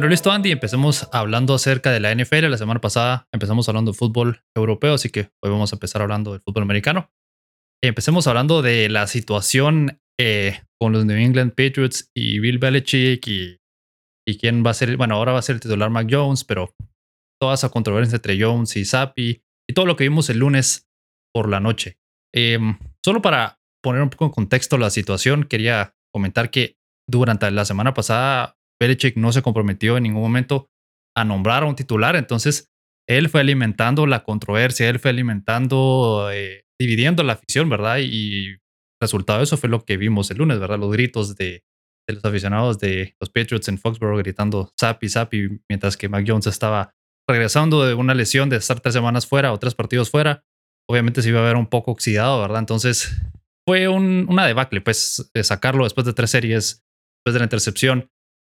Bueno, listo, Andy. Empecemos hablando acerca de la NFL. La semana pasada empezamos hablando de fútbol europeo, así que hoy vamos a empezar hablando del fútbol americano. Empecemos hablando de la situación eh, con los New England Patriots y Bill Belichick y, y quién va a ser, bueno, ahora va a ser el titular Mac Jones, pero toda esa controversia entre Jones y Zappi y todo lo que vimos el lunes por la noche. Em, solo para poner un poco en contexto la situación, quería comentar que durante la semana pasada Belichick no se comprometió en ningún momento a nombrar a un titular, entonces él fue alimentando la controversia, él fue alimentando, eh, dividiendo la afición, ¿verdad? Y resultado de eso fue lo que vimos el lunes, ¿verdad? Los gritos de, los aficionados de los Patriots en Foxborough gritando Sapi, Sapi, mientras que Mac Jones estaba regresando de una lesión de estar tres semanas fuera o tres partidos fuera. Obviamente se iba a ver un poco oxidado, ¿verdad? Entonces fue un, una debacle, pues sacarlo después de tres series, después de la intercepción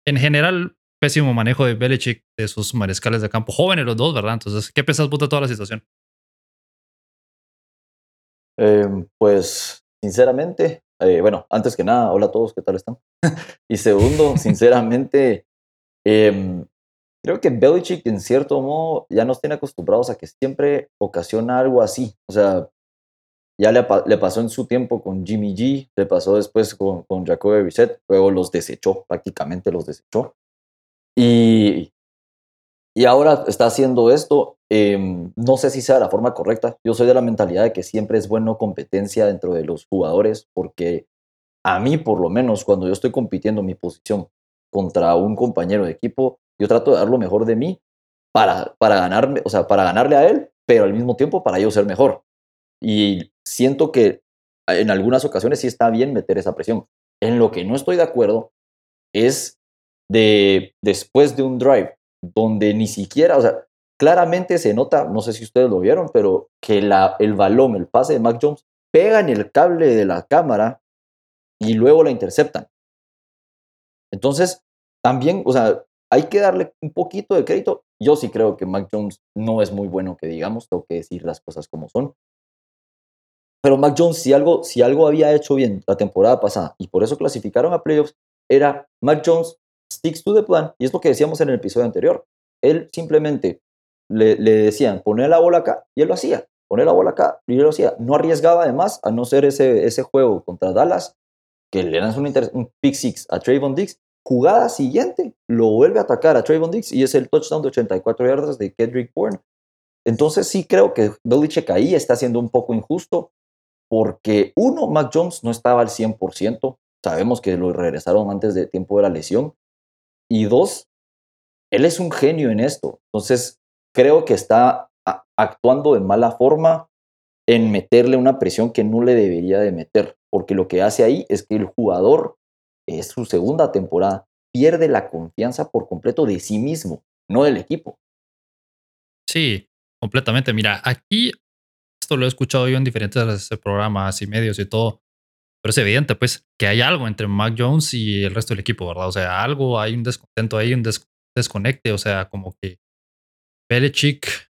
en general, pésimo manejo de Belichick, de sus mariscales de campo, jóvenes los dos, ¿verdad? Entonces, ¿qué piensas de toda la situación? Em, pues, sinceramente, eh, bueno, antes que nada, hola a todos, ¿qué tal están? y segundo, sinceramente, em, creo que Belichick, en cierto modo, ya nos tiene acostumbrados a que siempre ocasiona algo así. O sea, ya le, pasó en su tiempo con Jimmy G, le pasó después con, con Jacoby Brissett, luego los desechó, prácticamente los desechó. Y, y ahora está haciendo esto. Em, no sé si sea la forma correcta. Yo soy de la mentalidad de que siempre es bueno competencia dentro de los jugadores, porque a mí, por lo menos, cuando yo estoy compitiendo mi posición contra un compañero de equipo, yo trato de dar lo mejor de mí para, para ganarme, o sea, para ganarle a él, pero al mismo tiempo para yo ser mejor. Y siento que en algunas ocasiones sí está bien meter esa presión. En lo que no estoy de acuerdo es de después de un drive donde ni siquiera, o sea, claramente se nota, no sé si ustedes lo vieron, pero que la, el balón, el pase de Mac Jones, pega en el cable de la cámara y luego la interceptan. Entonces, también, o sea, hay que darle un poquito de crédito. Yo sí creo que Mac Jones no es muy bueno que digamos, tengo que decir las cosas como son. Pero Mac Jones, si algo, si algo había hecho bien la temporada pasada y por eso clasificaron a playoffs, era Mac Jones sticks to the plan. Y es lo que decíamos en el episodio anterior. Él simplemente le, decían, poner la bola acá, y él lo hacía. Poner la bola acá, y él lo hacía. No arriesgaba además a no ser ese, ese juego contra Dallas, que le dan un, un pick six a Trayvon Diggs. Jugada siguiente, lo vuelve a atacar a Trayvon Diggs y es el touchdown de 84 yardas de Kendrick Bourne. Entonces sí creo que Belichick ahí está siendo un poco injusto porque uno, Mac Jones no estaba al 100%, sabemos que lo regresaron antes de tiempo de la lesión, y dos, él es un genio en esto, entonces creo que está actuando de mala forma en meterle una presión que no le debería de meter, porque lo que hace ahí es que el jugador, es su segunda temporada, pierde la confianza por completo de sí mismo, no del equipo. Sí, completamente. Mira, aquí esto lo he escuchado yo en diferentes programas y medios y todo. Pero es evidente, pues, que hay algo entre Mac Jones y el resto del equipo, ¿verdad? O sea, algo, hay un descontento ahí, un desconecte. O sea, como que Belichick.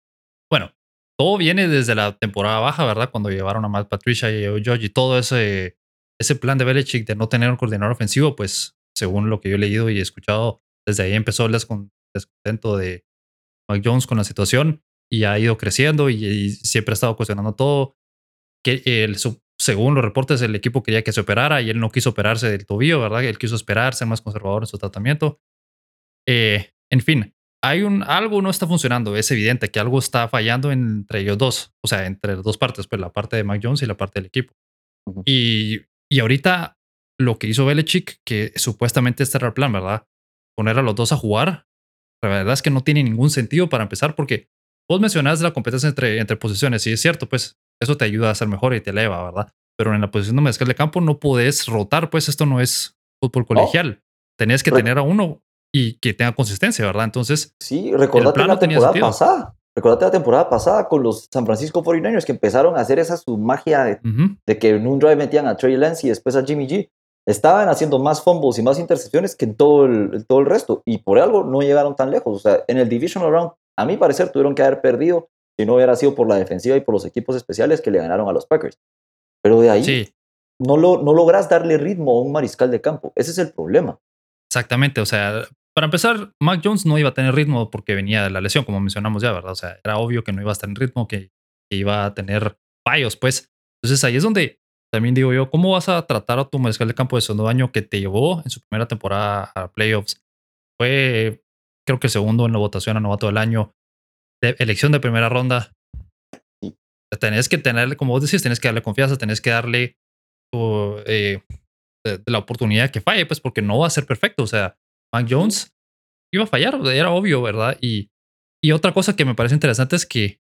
Bueno, todo viene desde la temporada baja, ¿verdad? Cuando llevaron a Matt Patricia y a George y todo ese, ese plan de Belichick de no tener un coordinador ofensivo, pues, según lo que yo he leído y escuchado, desde ahí empezó el descontento de Mac Jones con la situación y ha ido creciendo y, siempre ha estado cuestionando todo. Que el, según los reportes, el equipo quería que se operara y él no quiso operarse del tobillo, ¿verdad? Él quiso esperar, ser más conservador en su tratamiento. Eh, en fin, hay un, algo no está funcionando. Es evidente que algo está fallando entre ellos dos, o sea, entre dos partes, pues la parte de Mac Jones y la parte del equipo. y, y ahorita lo que hizo Belichick, que supuestamente este era el plan, ¿verdad? Poner a los dos a jugar, la verdad es que no tiene ningún sentido para empezar porque Vos mencionás la competencia entre, entre posiciones, y es cierto, pues eso te ayuda a ser mejor y te eleva, ¿verdad? Pero en la posición de mariscal de campo no puedes rotar, pues esto no es fútbol colegial. Tenías que tener a uno y que tenga consistencia, ¿verdad? Entonces, sí, recordate la temporada pasada. Recordate la temporada pasada con los San Francisco 49ers que empezaron a hacer esa su magia de, que en un drive metían a Trey Lance y después a Jimmy G. Estaban haciendo más fumbles y más intercepciones que en todo el, todo el resto y por algo no llegaron tan lejos. O sea, en el Divisional Round a mi parecer, tuvieron que haber perdido si no hubiera sido por la defensiva y por los equipos especiales que le ganaron a los Packers. Pero de ahí no, lo, no logras darle ritmo a un mariscal de campo. Ese es el problema. Exactamente, o sea, para empezar, Mac Jones no iba a tener ritmo porque venía de la lesión, como mencionamos ya, ¿verdad? O sea, era obvio que no iba a estar en ritmo, que, iba a tener fallos, pues. Entonces ahí es donde también digo yo, ¿cómo vas a tratar a tu mariscal de campo de segundo año que te llevó en su primera temporada a playoffs? Fue, creo que segundo en la votación a novato del año, de elección de primera ronda. Tenés que tenerle, como vos decís, tenés que darle confianza, tenés que darle eh, la oportunidad que falle, pues porque no va a ser perfecto. O sea, Mac Jones iba a fallar, era obvio, ¿verdad? Y, y otra cosa que me parece interesante es que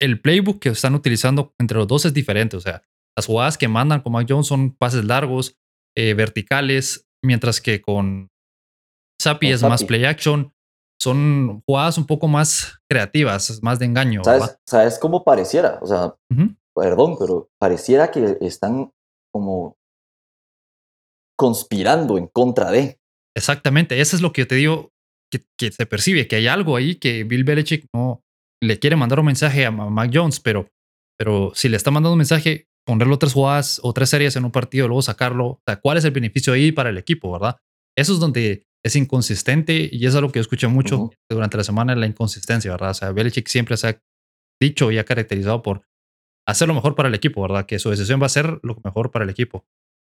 el playbook que están utilizando entre los dos es diferente. O sea, las jugadas que mandan con Mac Jones son pases largos, eh, verticales, mientras que con Sapi es más play action. Son jugadas un poco más creativas, más de engaño. ¿Sabes, ¿sabes cómo pareciera? O sea, perdón, pero pareciera que están como conspirando en contra de. Exactamente, eso es lo que yo te digo, que, que, se percibe, que hay algo ahí que Bill Belichick no le quiere mandar un mensaje a Mac Jones, pero, pero si le está mandando un mensaje, ponerlo tres jugadas o tres series en un partido, luego sacarlo, o sea, ¿cuál es el beneficio ahí para el equipo, verdad? Eso es donde es inconsistente y eso es lo que yo escuché mucho durante la semana, la inconsistencia, ¿verdad? O sea, Belichick siempre se ha dicho y ha caracterizado por hacer lo mejor para el equipo, ¿verdad? Que su decisión va a ser lo mejor para el equipo.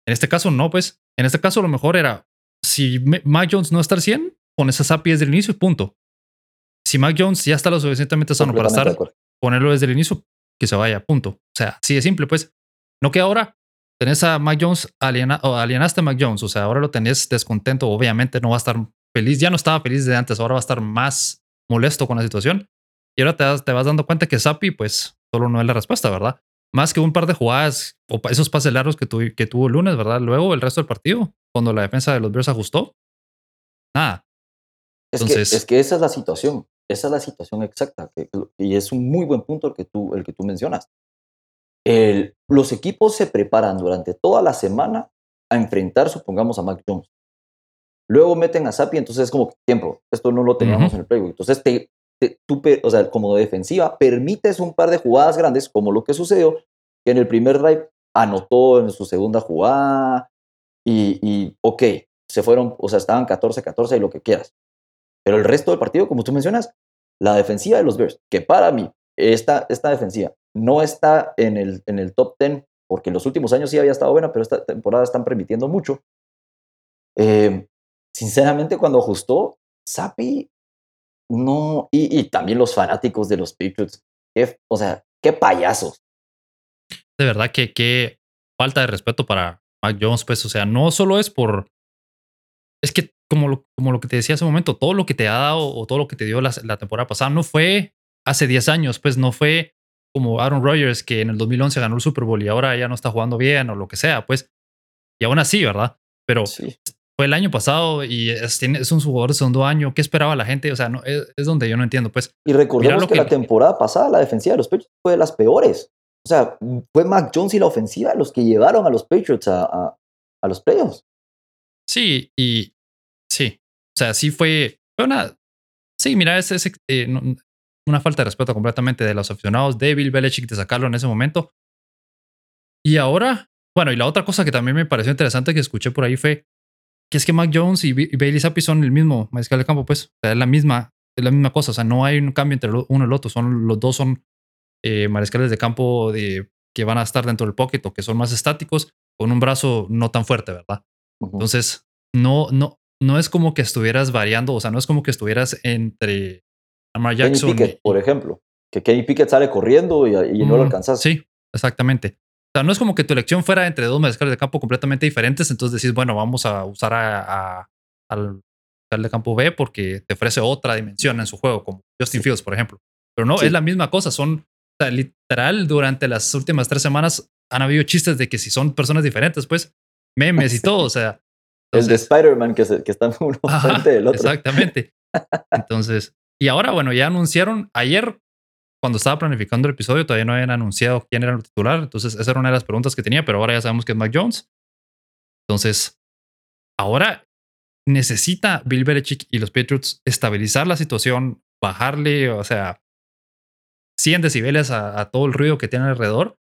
En este caso, no, pues. En este caso, lo mejor era si Mac Jones no está al 100, pones a Sapi desde el inicio y punto. Si Mac Jones ya está lo suficientemente sano para estar, ponerlo desde el inicio, que se vaya, punto. O sea, así de simple, pues. No que ahora tenés a Mac Jones, aliena, o alienaste a Mac Jones, o sea, ahora lo tenés descontento, obviamente no va a estar feliz, ya no estaba feliz de antes, ahora va a estar más molesto con la situación. Y ahora te, te vas dando cuenta que Sapi, pues, solo no es la respuesta, ¿verdad? Más que un par de jugadas o esos pases largos que, que tuvo el lunes, ¿verdad? Luego el resto del partido, cuando la defensa de los Bears ajustó, nada. Es, que, es que esa es la situación, esa es la situación exacta. y es un muy buen punto el que tú, el que tú mencionas. El, los equipos se preparan durante toda la semana a enfrentar, supongamos, a Mac Jones. Luego meten a Sapi, entonces es como tiempo, esto no lo teníamos en el playbook. Entonces te, tú, o sea, como defensiva, permites un par de jugadas grandes, como lo que sucedió, que en el primer drive anotó en su segunda jugada y, y ok, se fueron, o sea, estaban 14-14 y lo que quieras. Pero el resto del partido, como tú mencionas, la defensiva de los Bears, que para mí, esta, esta defensiva no está en el, en el top 10, porque en los últimos años sí había estado buena, pero esta temporada están permitiendo mucho. Eh, sinceramente, cuando ajustó, Sapi no, y, también los fanáticos de los Patriots, o sea, qué payasos. De verdad que qué falta de respeto para Mac Jones, pues, o sea, no solo es por, es que como lo, como lo que te decía hace un momento, todo lo que te ha dado o todo lo que te dio la, la temporada pasada no fue hace 10 años, pues no fue como Aaron Rodgers que en el 2011 ganó el Super Bowl y ahora ya no está jugando bien o lo que sea, pues, y aún así, ¿verdad? Pero sí fue el año pasado y es, es un jugador de segundo año. ¿Qué esperaba la gente? O sea, no, es, donde yo no entiendo. Pues, y recordemos que, la temporada pasada la defensiva de los Patriots fue de las peores. O sea, fue Mac Jones y la ofensiva los que llevaron a los Patriots a, a, los playoffs. Sí, y sí. O sea, sí fue, una. Sí, mira, es, es eh, una falta de respeto completamente de los aficionados de Bill Belichick de sacarlo en ese momento. Y ahora, bueno, y la otra cosa que también me pareció interesante que escuché por ahí fue que es que Mac Jones y, Bailey Zappi son el mismo mariscal de campo, pues. O sea, es la misma, es la misma cosa. O sea, no hay un cambio entre uno y el otro. Son, los dos son eh, mariscales de campo de, que van a estar dentro del pocket o que son más estáticos con un brazo no tan fuerte, ¿verdad? Entonces, no, no, no es como que estuvieras variando, o sea, no es como que estuvieras entre Lamar Jackson. Kenny Pickett, por ejemplo, que Kenny Pickett sale corriendo y, no lo alcanzas. Sí, exactamente. O sea, no es como que tu elección fuera entre dos mariscales de campo completamente diferentes, entonces decís, bueno, vamos a usar a, al mariscal de campo B porque te ofrece otra dimensión en su juego, como Justin Fields, por ejemplo. Pero no, es la misma cosa, son, o sea, literal, durante las últimas tres semanas han habido chistes de que si son personas diferentes, pues, memes y todo, o sea. el de Spider-Man que, que están uno frente del otro. Exactamente. Entonces, y ahora, bueno, ya anunciaron, ayer cuando estaba planificando el episodio todavía no habían anunciado quién era el titular, entonces esa era una de las preguntas que tenía, pero ahora ya sabemos que es Mac Jones. Entonces, ahora necesita Bill Belichick y los Patriots estabilizar la situación, bajarle, o sea, 100 decibeles a, todo el ruido que tiene alrededor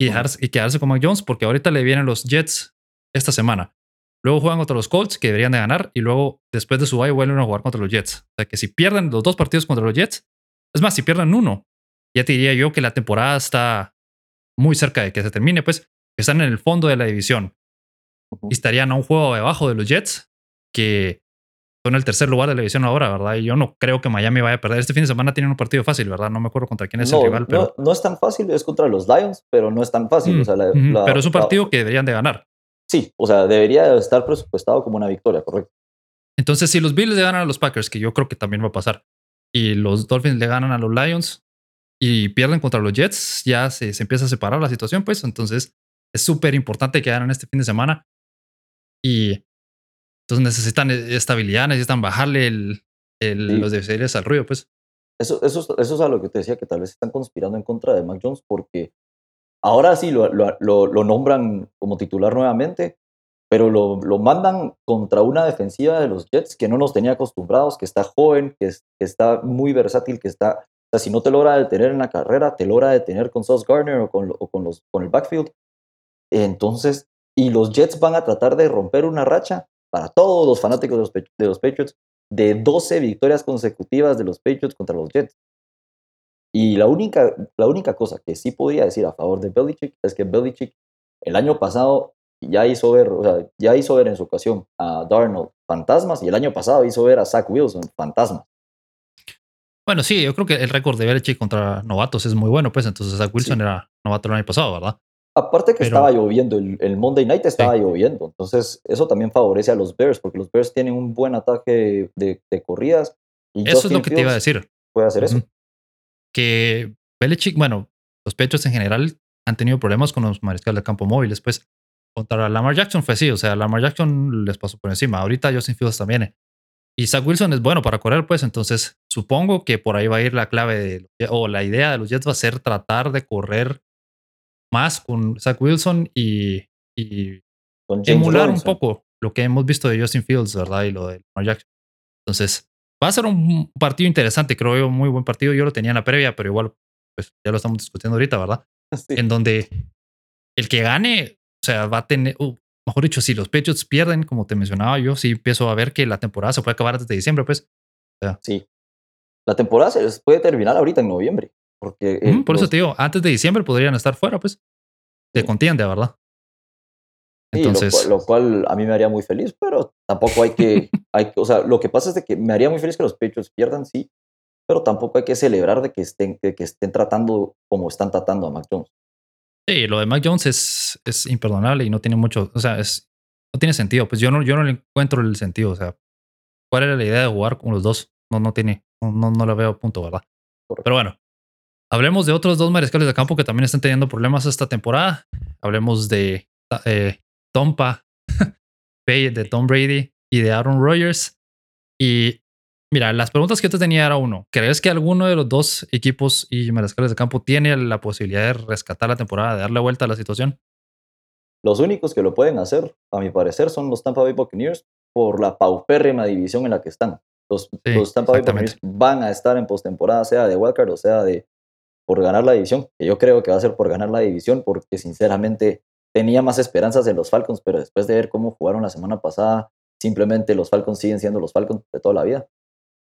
y, dejarse, y quedarse con Mac Jones, porque ahorita le vienen los Jets esta semana. Luego juegan contra los Colts, que deberían de ganar, y luego después de su bye vuelven a jugar contra los Jets. O sea que si pierden los dos partidos contra los Jets, es más, si pierden uno, ya te diría yo que la temporada está muy cerca de que se termine, pues están en el fondo de la división. Y estarían a un juego debajo de los Jets, que son el tercer lugar de la división ahora, ¿verdad? Y yo no creo que Miami vaya a perder. Este fin de semana tienen un partido fácil, ¿verdad? No me acuerdo contra quién es el rival, pero... No, es tan fácil, es contra los Lions, pero no es tan fácil. Mm, pero es un partido que deberían de ganar. Sí, o sea, debería estar presupuestado como una victoria, correcto. Entonces, si los Bills le ganan a los Packers, que yo creo que también va a pasar, y los Dolphins le ganan a los Lions y pierden contra los Jets, ya se, se empieza a separar la situación, pues entonces es súper importante que ganen este fin de semana. Y entonces necesitan e, estabilidad, necesitan bajarle el, el, los deciles al ruido, pues. Eso, eso, eso es a lo que te decía, que tal vez están conspirando en contra de Mac Jones porque ahora sí lo, lo, nombran como titular nuevamente, pero lo, lo, mandan contra una defensiva de los Jets que no nos tenía acostumbrados, que está joven, que, que está muy versátil, que está, o sea, si no te logra detener en la carrera, te logra detener con Sauce Gardner o con, o con, los, con el backfield. Entonces, y los Jets van a tratar de romper una racha para todos los fanáticos de los, de los Patriots de 12 victorias consecutivas de los Patriots contra los Jets. Y la única, la única cosa que sí podría decir a favor de Belichick es que Belichick el año pasado ya hizo ver, o sea, ya hizo ver en su ocasión a Darnold fantasmas y el año pasado hizo ver a Zach Wilson fantasmas. Bueno, sí, yo creo que el récord de Belichick contra novatos es muy bueno, pues entonces Zach Wilson era novato el año pasado, ¿verdad? Aparte que estaba lloviendo, el, Monday Night estaba lloviendo, entonces eso también favorece a los Bears, porque los Bears tienen un buen ataque de, corridas. Y eso es lo que te iba a decir. Puede hacer eso. Que Belichick, bueno, los pechos en general han tenido problemas con los mariscales de campo móviles, pues contra Lamar Jackson fue así, o sea, Lamar Jackson les pasó por encima, ahorita Justin Fields también. Y Zach Wilson es bueno para correr, pues entonces supongo que por ahí va a ir la clave de, o la idea de los Jets va a ser tratar de correr más con Zach Wilson y, y emular un poco lo que hemos visto de Justin Fields, ¿verdad? Y lo de Lamar Jackson. Entonces, va a ser un partido interesante, creo yo, muy buen partido. Yo lo tenía en la previa, pero igual, pues ya lo estamos discutiendo ahorita, ¿verdad? En donde el que gane, o sea, va a tener, uh, mejor dicho, si los Patriots pierden, como te mencionaba yo, sí empiezo a ver que la temporada se puede acabar antes de diciembre, pues. sí. La temporada se puede terminar ahorita en noviembre. Porque, por eso te digo, antes de diciembre podrían estar fuera, pues, de contienda, ¿verdad? Entonces, lo, cual a mí me haría muy feliz, pero tampoco hay que, hay, o sea, lo que pasa es de que me haría muy feliz que los Patriots pierdan, sí, pero tampoco hay que celebrar de que estén, que, estén tratando como están tratando a Mac Jones. Sí, lo de Mac Jones es, es imperdonable y no tiene mucho, o sea, es, no tiene sentido. Pues yo no, yo no le encuentro el sentido, o sea, ¿cuál era la idea de jugar con los dos? No, no tiene, no, no lo veo punto, ¿verdad? Pero bueno, Hablemos de otros dos mariscales de campo que también están teniendo problemas esta temporada. Hablemos de eh, Tompa, de Tom Brady y de Aaron Rodgers. Y mira, las preguntas que yo te tenía era uno, ¿crees que alguno de los dos equipos y mariscales de campo tiene la posibilidad de rescatar la temporada, de darle vuelta a la situación? Los únicos que lo pueden hacer, a mi parecer, son los Tampa Bay Buccaneers por la paupérrima división en la que están. Los, los Tampa Bay Buccaneers van a estar en postemporada, sea de wildcard o sea de por ganar la división, que yo creo que va a ser por ganar la división, porque sinceramente tenía más esperanzas en los Falcons, pero después de ver cómo jugaron la semana pasada, simplemente los Falcons siguen siendo los Falcons de toda la vida.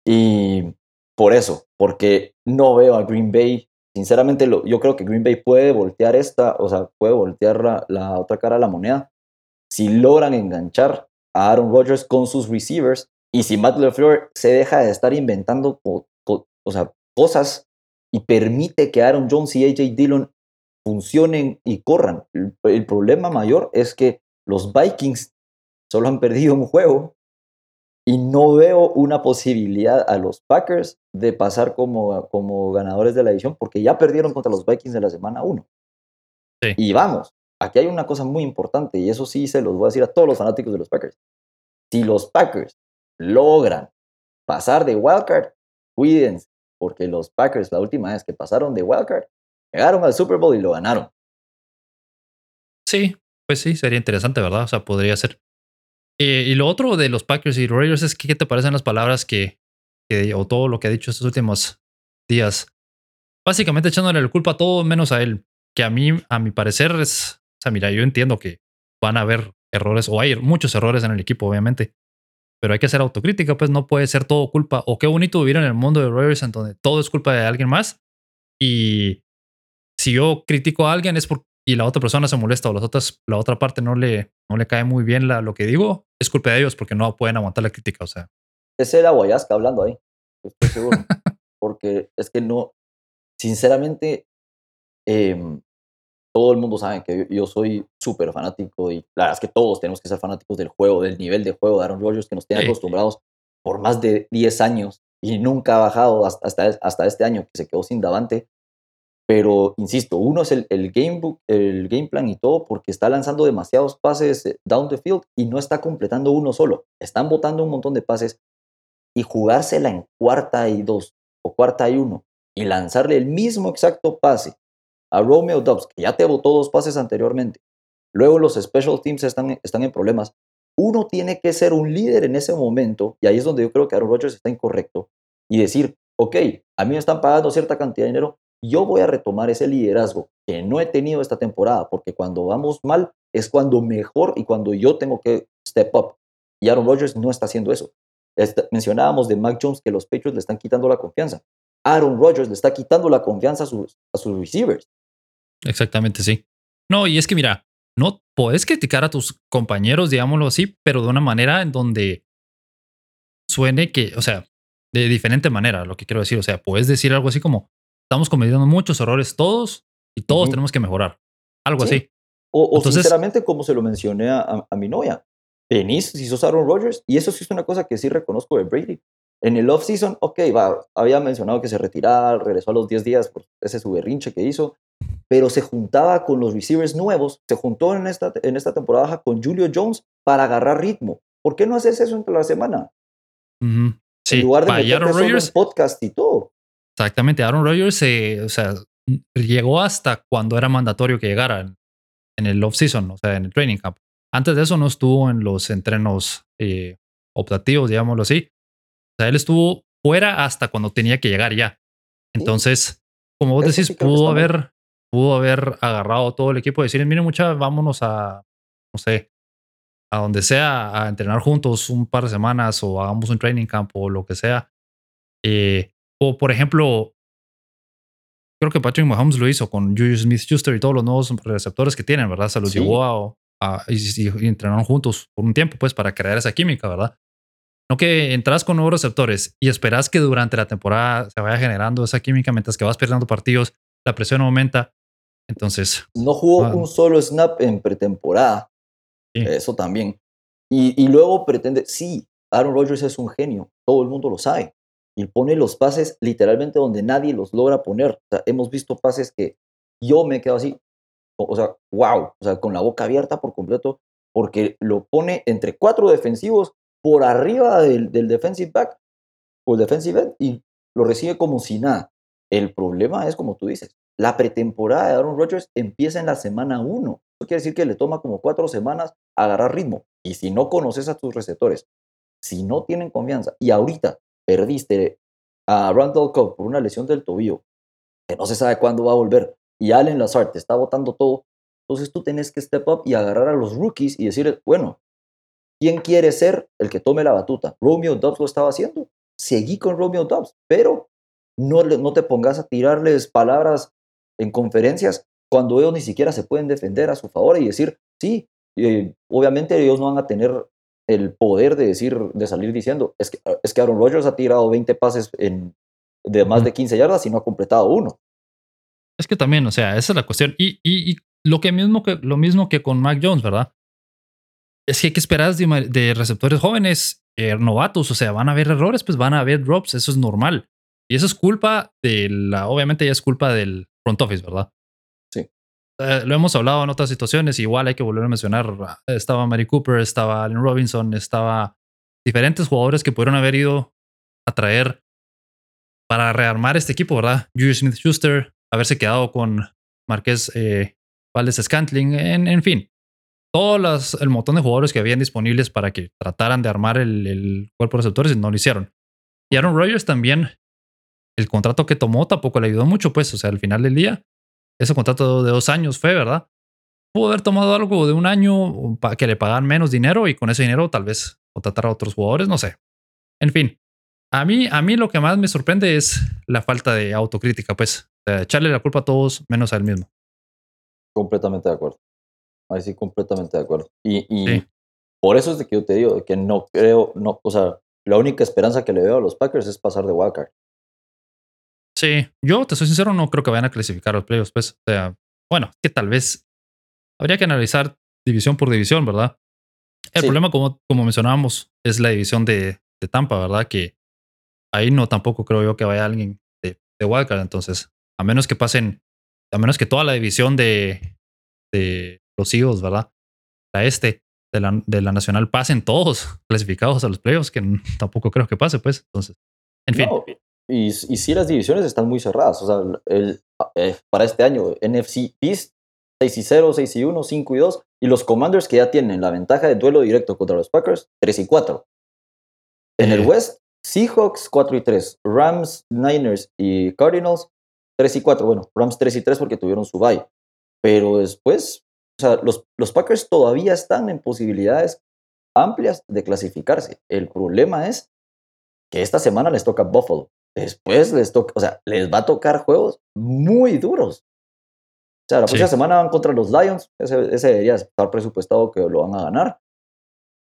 Y por eso, porque no veo a Green Bay, sinceramente lo, yo creo que Green Bay puede voltear esta, o sea, puede voltear la, la otra cara de la moneda si logran enganchar a Aaron Rodgers con sus receivers y si Matt LeFleur se deja de estar inventando o sea, cosas y permite que Aaron Jones y AJ Dillon funcionen y corran. El, problema mayor es que los Vikings solo han perdido un juego y no veo una posibilidad a los Packers de pasar como, como ganadores de la edición porque ya perdieron contra los Vikings de la semana 1. Y vamos, aquí hay una cosa muy importante y eso sí se los voy a decir a todos los fanáticos de los Packers. Si los Packers logran pasar de wildcard, cuídense, porque los Packers la última vez que pasaron de wildcard, llegaron al Super Bowl y lo ganaron. Sí, pues sí, sería interesante, ¿verdad? O sea, podría ser. Eh, y lo otro de los Packers y Raiders es que, ¿qué te parecen las palabras que, o todo lo que ha dicho estos últimos días? Básicamente echándole la culpa a todo menos a él, que a mí, a mi parecer, es, o sea, mira, yo entiendo que van a haber errores, o hay muchos errores en el equipo, obviamente. Pero hay que hacer autocrítica, pues no puede ser todo culpa. O qué bonito vivir en el mundo de Rogers en donde todo es culpa de alguien más. Y si yo critico a alguien es porque y la otra persona se molesta o las otras, la otra parte no le, no le cae muy bien la, lo que digo, es culpa de ellos porque no pueden aguantar la crítica. O sea, es el aguayasca hablando ahí, estoy seguro. porque es que no, sinceramente, em, todo el mundo sabe que yo, soy súper fanático y la verdad es que todos tenemos que ser fanáticos del juego, del nivel de juego de Aaron Rodgers que nos tiene acostumbrados por más de 10 años y nunca ha bajado hasta, hasta este año que se quedó sin Davante. Pero, insisto, uno es el, el, game book, el game plan y todo porque está lanzando demasiados pases eh, down the field y no está completando uno solo. Están botando un montón de pases y jugársela en cuarta y dos o cuarta y uno y lanzarle el mismo exacto pase a Romeo Dobbs, que ya te botó dos pases anteriormente. Luego los special teams están, están en problemas. Uno tiene que ser un líder en ese momento y ahí es donde yo creo que Aaron Rodgers está incorrecto y decir, ok, a mí me están pagando cierta cantidad de dinero, yo voy a retomar ese liderazgo que no he tenido esta temporada, porque cuando vamos mal es cuando mejor y cuando yo tengo que step up. Y Aaron Rodgers no está haciendo eso. mencionábamos de Mac Jones que los Patriots le están quitando la confianza. Aaron Rodgers le está quitando la confianza a sus, a sus receivers. Exactamente, sí. No, y es que mira, no puedes criticar a tus compañeros, digámoslo así, pero de una manera en donde suene que, o sea, de diferente manera, lo que quiero decir. O sea, puedes decir algo así como, estamos cometiendo muchos errores todos y todos tenemos que mejorar. Algo así. O, sinceramente, como se lo mencioné a, mi novia, venís, si sos Aaron Rodgers, y eso sí es una cosa que sí reconozco de Brady. En el off-season, ok, va, había mencionado que se retiraba, regresó a los 10 días por ese su berrinche que hizo, pero se juntaba con los receivers nuevos, se juntó en esta, en esta temporada con Julio Jones para agarrar ritmo. ¿Por qué no haces eso entre la semana? sí, en lugar de meterte podcast y todo. Exactamente, Aaron Rodgers o sea, llegó hasta cuando era mandatorio que llegara en, el off-season, o sea, en el training camp. Antes de eso no estuvo en los entrenos eh, optativos, digámoslo así. O sea, él estuvo fuera hasta cuando tenía que llegar ya. Entonces, como vos decís, pudo haber, pudo haber agarrado todo el equipo y decir, miren mucha, vámonos a, no sé, a donde sea, a entrenar juntos un par de semanas o hagamos un training camp o lo que sea. Eh, o, por ejemplo, creo que Patrick Mahomes lo hizo con Julius Smith Schuster y todos los nuevos receptores que tienen, ¿verdad? Se los llevó a, y, entrenaron juntos por un tiempo, pues, para crear esa química, ¿verdad? No que entras con nuevos receptores y esperas que durante la temporada se vaya generando esa química mientras que vas perdiendo partidos, la presión aumenta. Entonces. No jugó ah. un solo snap en pretemporada. Eso también. Y, y luego pretende, sí, Aaron Rodgers es un genio, todo el mundo lo sabe y pone los pases literalmente donde nadie los logra poner. O sea, hemos visto pases que yo me quedo así, o sea, wow, o sea, con la boca abierta por completo, porque lo pone entre cuatro defensivos por arriba del, del defensive back o el defensive end y lo recibe como si nada. El problema es, como tú dices, la pretemporada de Aaron Rodgers empieza en la semana uno. Eso quiere decir que le toma como cuatro semanas agarrar ritmo. Y si no conoces a tus receptores, si no tienen confianza, y ahorita perdiste a Randall Cobb por una lesión del tobillo, que no se sabe cuándo va a volver, y Allen Lazard te está botando todo, entonces tú tienes que step up y agarrar a los rookies y decir, bueno, ¿quién quiere ser el que tome la batuta? Romeo Dobbs lo estaba haciendo. Seguí con Romeo Dobbs, pero no, no te pongas a tirarles palabras en conferencias cuando ellos ni siquiera se pueden defender a su favor y decir, sí, eh, obviamente ellos no van a tener el poder de decir, de salir diciendo, es que, es que Aaron Rodgers ha tirado 20 pases en, de más de 15 yardas y no ha completado uno. Es que también, o sea, esa es la cuestión. Y, y, lo, que mismo que, lo mismo que con Mac Jones, ¿verdad? Es que hay que esperar de, receptores jóvenes, eh, novatos, o sea, van a haber errores, pues van a haber drops, eso es normal. Y eso es culpa de la, obviamente ya es culpa del front office, ¿verdad? Eh, lo hemos hablado en otras situaciones, igual hay que volver a mencionar. Estaba Mary Cooper, estaba Allen Robinson, estaba diferentes jugadores que pudieron haber ido a traer para rearmar este equipo, ¿verdad? Julius Smith Schuster, haberse quedado con Marqués eh, Valdez Scantling, en, fin. Todo el montón de jugadores que habían disponibles para que trataran de armar el, el cuerpo de receptores y no lo hicieron. Y Aaron Rodgers también, el contrato que tomó tampoco le ayudó mucho, pues, o sea, al final del día ese contrato de dos años fue, ¿verdad? pudo haber tomado algo de un año para que le pagaran menos dinero y con ese dinero tal vez contratar a otros jugadores, no sé. En fin, a mí, a mí lo que más me sorprende es la falta de autocrítica, pues, echarle la culpa a todos menos a él mismo. Completamente de acuerdo. Ahí sí, completamente de acuerdo. Y, y por eso es de que yo te digo que no creo, no, o sea, la única esperanza que le veo a los Packers es pasar de wildcard. Sí, yo te soy sincero, no creo que vayan a clasificar a los playoffs, pues. O sea, bueno, que tal vez habría que analizar división por división, ¿verdad? El problema, como, como mencionábamos, es la división de, de, Tampa, ¿verdad? Que ahí no tampoco creo yo que vaya alguien de, de Wildcard. Entonces, a menos que pasen, a menos que toda la división de, de los Eagles, ¿verdad? La este, de la, de la Nacional, pasen todos clasificados a los playoffs, que tampoco creo que pase, pues. Entonces, en fin. Y, y sí, las divisiones están muy cerradas. O sea, el, eh, para este año, NFC East 6 y 0, 6 y 1, 5 y 2. Y los Commanders que ya tienen la ventaja de duelo directo contra los Packers, 3 y 4. En el West, Seahawks 4 y 3, Rams, Niners y Cardinals 3 y 4. Bueno, Rams 3 y 3 porque tuvieron su bye. Pero después, o sea, los, los Packers todavía están en posibilidades amplias de clasificarse. El problema es que esta semana les toca Buffalo. Después les toca, o sea, les va a tocar juegos muy duros. O sea, la próxima semana van contra los Lions. Ese, ese, debería estar presupuestado que lo van a ganar.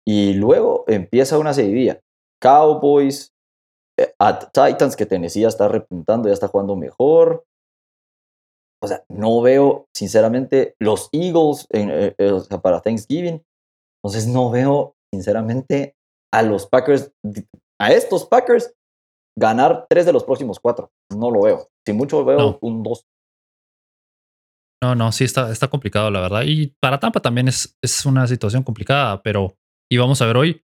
Y luego empieza una seguidilla. Cowboys, eh, at Titans, que Tennessee ya está repuntando, ya está jugando mejor. O sea, no veo, sinceramente, los Eagles eh, eh, o sea, para Thanksgiving. Entonces, no veo, sinceramente, a los Packers, a estos Packers, ganar tres de los próximos cuatro. No lo veo. Si mucho veo un dos. No, no, sí está, está complicado, la verdad. Y para Tampa también es, es una situación complicada, pero y vamos a ver hoy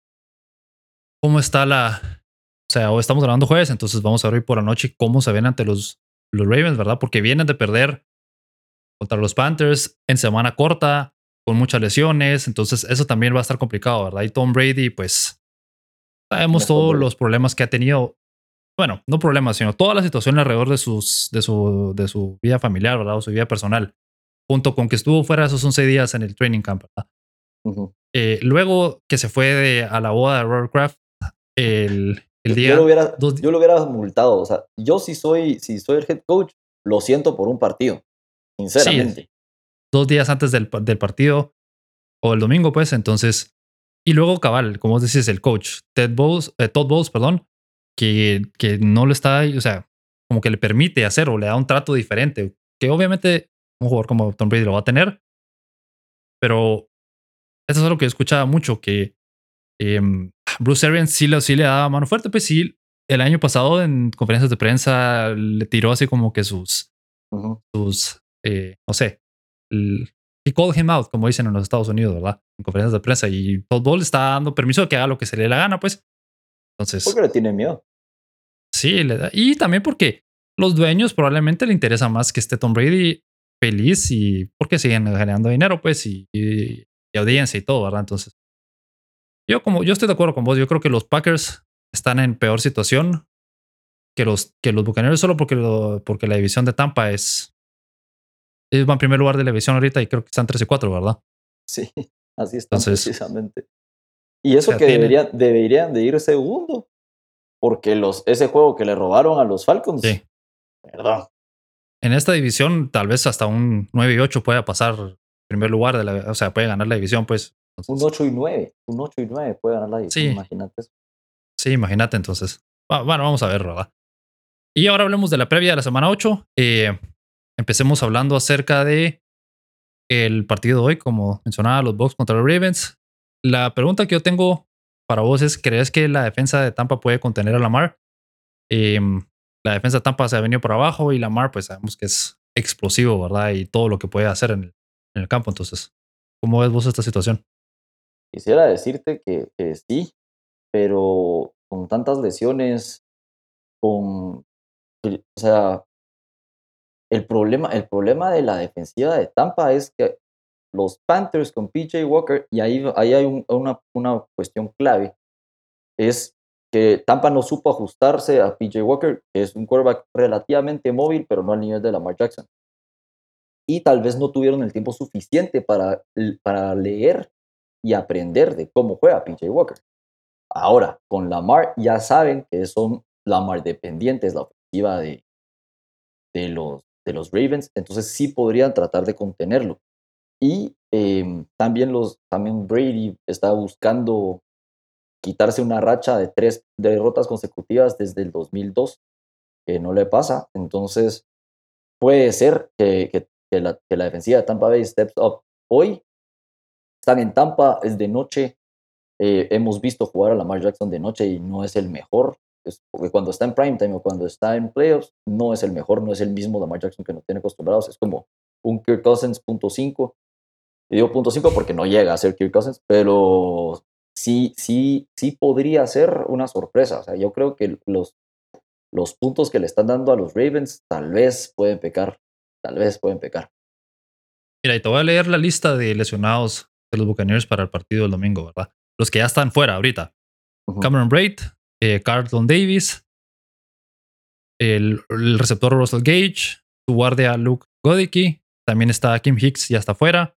cómo está la. O sea, hoy estamos grabando jueves, entonces vamos a ver hoy por la noche cómo se ven ante los, los Ravens, ¿verdad? Porque vienen de perder contra los Panthers en semana corta, con muchas lesiones, entonces eso también va a estar complicado, ¿verdad? Y Tom Brady, pues sabemos todos los problemas que ha tenido. Bueno, no problemas, sino toda la situación alrededor de, sus, de, su, de su vida familiar, ¿verdad? O su vida personal junto con que estuvo fuera esos 11 días en el training camp. eh, luego que se fue de, a la boda de Kraft, el, el día... Yo lo, hubiera, yo lo hubiera multado. O sea, yo si soy, si soy el head coach, lo siento por un partido. Sinceramente. Sí, dos días antes del, del, partido o el domingo, pues, entonces... Y luego cabal, como decís, el coach, Ted Bowles, eh, Todd Bowles, perdón, que, que no le está, o sea, como que le permite hacer o le da un trato diferente, que obviamente un jugador como Tom Brady lo va a tener. Pero eso es algo que escuchaba mucho, que eh, Bruce Arians sí, sí, le daba mano fuerte, pues sí, el año pasado en conferencias de prensa le tiró así como que sus, uh -huh. sus, eh, no sé, el, he called him out, como dicen en los Estados Unidos, ¿verdad? En conferencias de prensa y Todd Bowles está dando permiso de que haga lo que se le dé la gana, pues. Entonces. ¿Por qué le tiene miedo? Sí, le da. Y también porque los dueños probablemente le interesa más que esté Tom Brady feliz y porque siguen generando dinero, pues, y, y, y, audiencia y todo, ¿verdad? Entonces, yo como yo estoy de acuerdo con vos, yo creo que los Packers están en peor situación que los que los Bucaneros solo porque lo, porque la división de Tampa es ellos van en primer lugar de la división ahorita y creo que están 3 y 4, ¿verdad? Sí, así está precisamente. Y eso o sea, que tiene... deberían, deberían de ir segundo, porque los, ese juego que le robaron a los Falcons, sí. perdón, en esta división tal vez hasta un 9 y 8 pueda pasar primer lugar de la, o sea, puede ganar la división, pues. Entonces, un 8 y 9, un 8 y 9 puede ganar la división, sí. imagínate eso. Sí, imagínate entonces. Bueno, vamos a ver, ¿verdad? Y ahora hablemos de la previa de la semana 8. Eh, empecemos hablando acerca de el partido de hoy, como mencionaba, los Bucks contra los Ravens. La pregunta que yo tengo para vos es, ¿crees que la defensa de Tampa puede contener a Lamar? Eh, la defensa de Tampa se ha venido por abajo y Lamar, pues sabemos que es explosivo, ¿verdad? Y todo lo que puede hacer en el, campo. Entonces, ¿cómo ves vos esta situación? Quisiera decirte que, que, sí, pero con tantas lesiones, con. O sea, el problema, el problema de la defensiva de Tampa es que los Panthers con PJ Walker, y ahí, ahí hay un, una, una cuestión clave, es que Tampa no supo ajustarse a PJ Walker, que es un quarterback relativamente móvil, pero no al nivel de Lamar Jackson. y tal vez no tuvieron el tiempo suficiente para, para leer y aprender de cómo juega PJ Walker. Ahora, con Lamar ya saben que son Lamar dependientes la ofensiva de, de, los, de los Ravens, entonces sí podrían tratar de contenerlo. Y em, también, los, también Brady está buscando quitarse una racha de tres derrotas consecutivas desde el 2002, que no le pasa. Entonces, puede ser que, que, la, que la defensiva de Tampa Bay steps up. Hoy están en Tampa, es de noche. Eh, hemos visto jugar a Lamar Jackson de noche y no es el mejor. Es porque cuando está en prime time o cuando está en playoffs, no es el mejor, no es el mismo Lamar Jackson que nos tiene acostumbrados. Es como un Kirk Cousins punto .5. Y digo punto .5 porque no llega a ser Kirk Cousins, pero sí, sí, sí podría ser una sorpresa. O sea, yo creo que los, los puntos que le están dando a los Ravens tal vez pueden pecar. Tal vez pueden pecar. Mira, y te voy a leer la lista de lesionados de los Buccaneers para el partido del domingo, ¿verdad? Los que ya están fuera ahorita. Cameron Braid, eh, Carlton Davis, el, receptor Russell Gage, su guardia Luke Godicki, también está Kim Hicks, ya está fuera.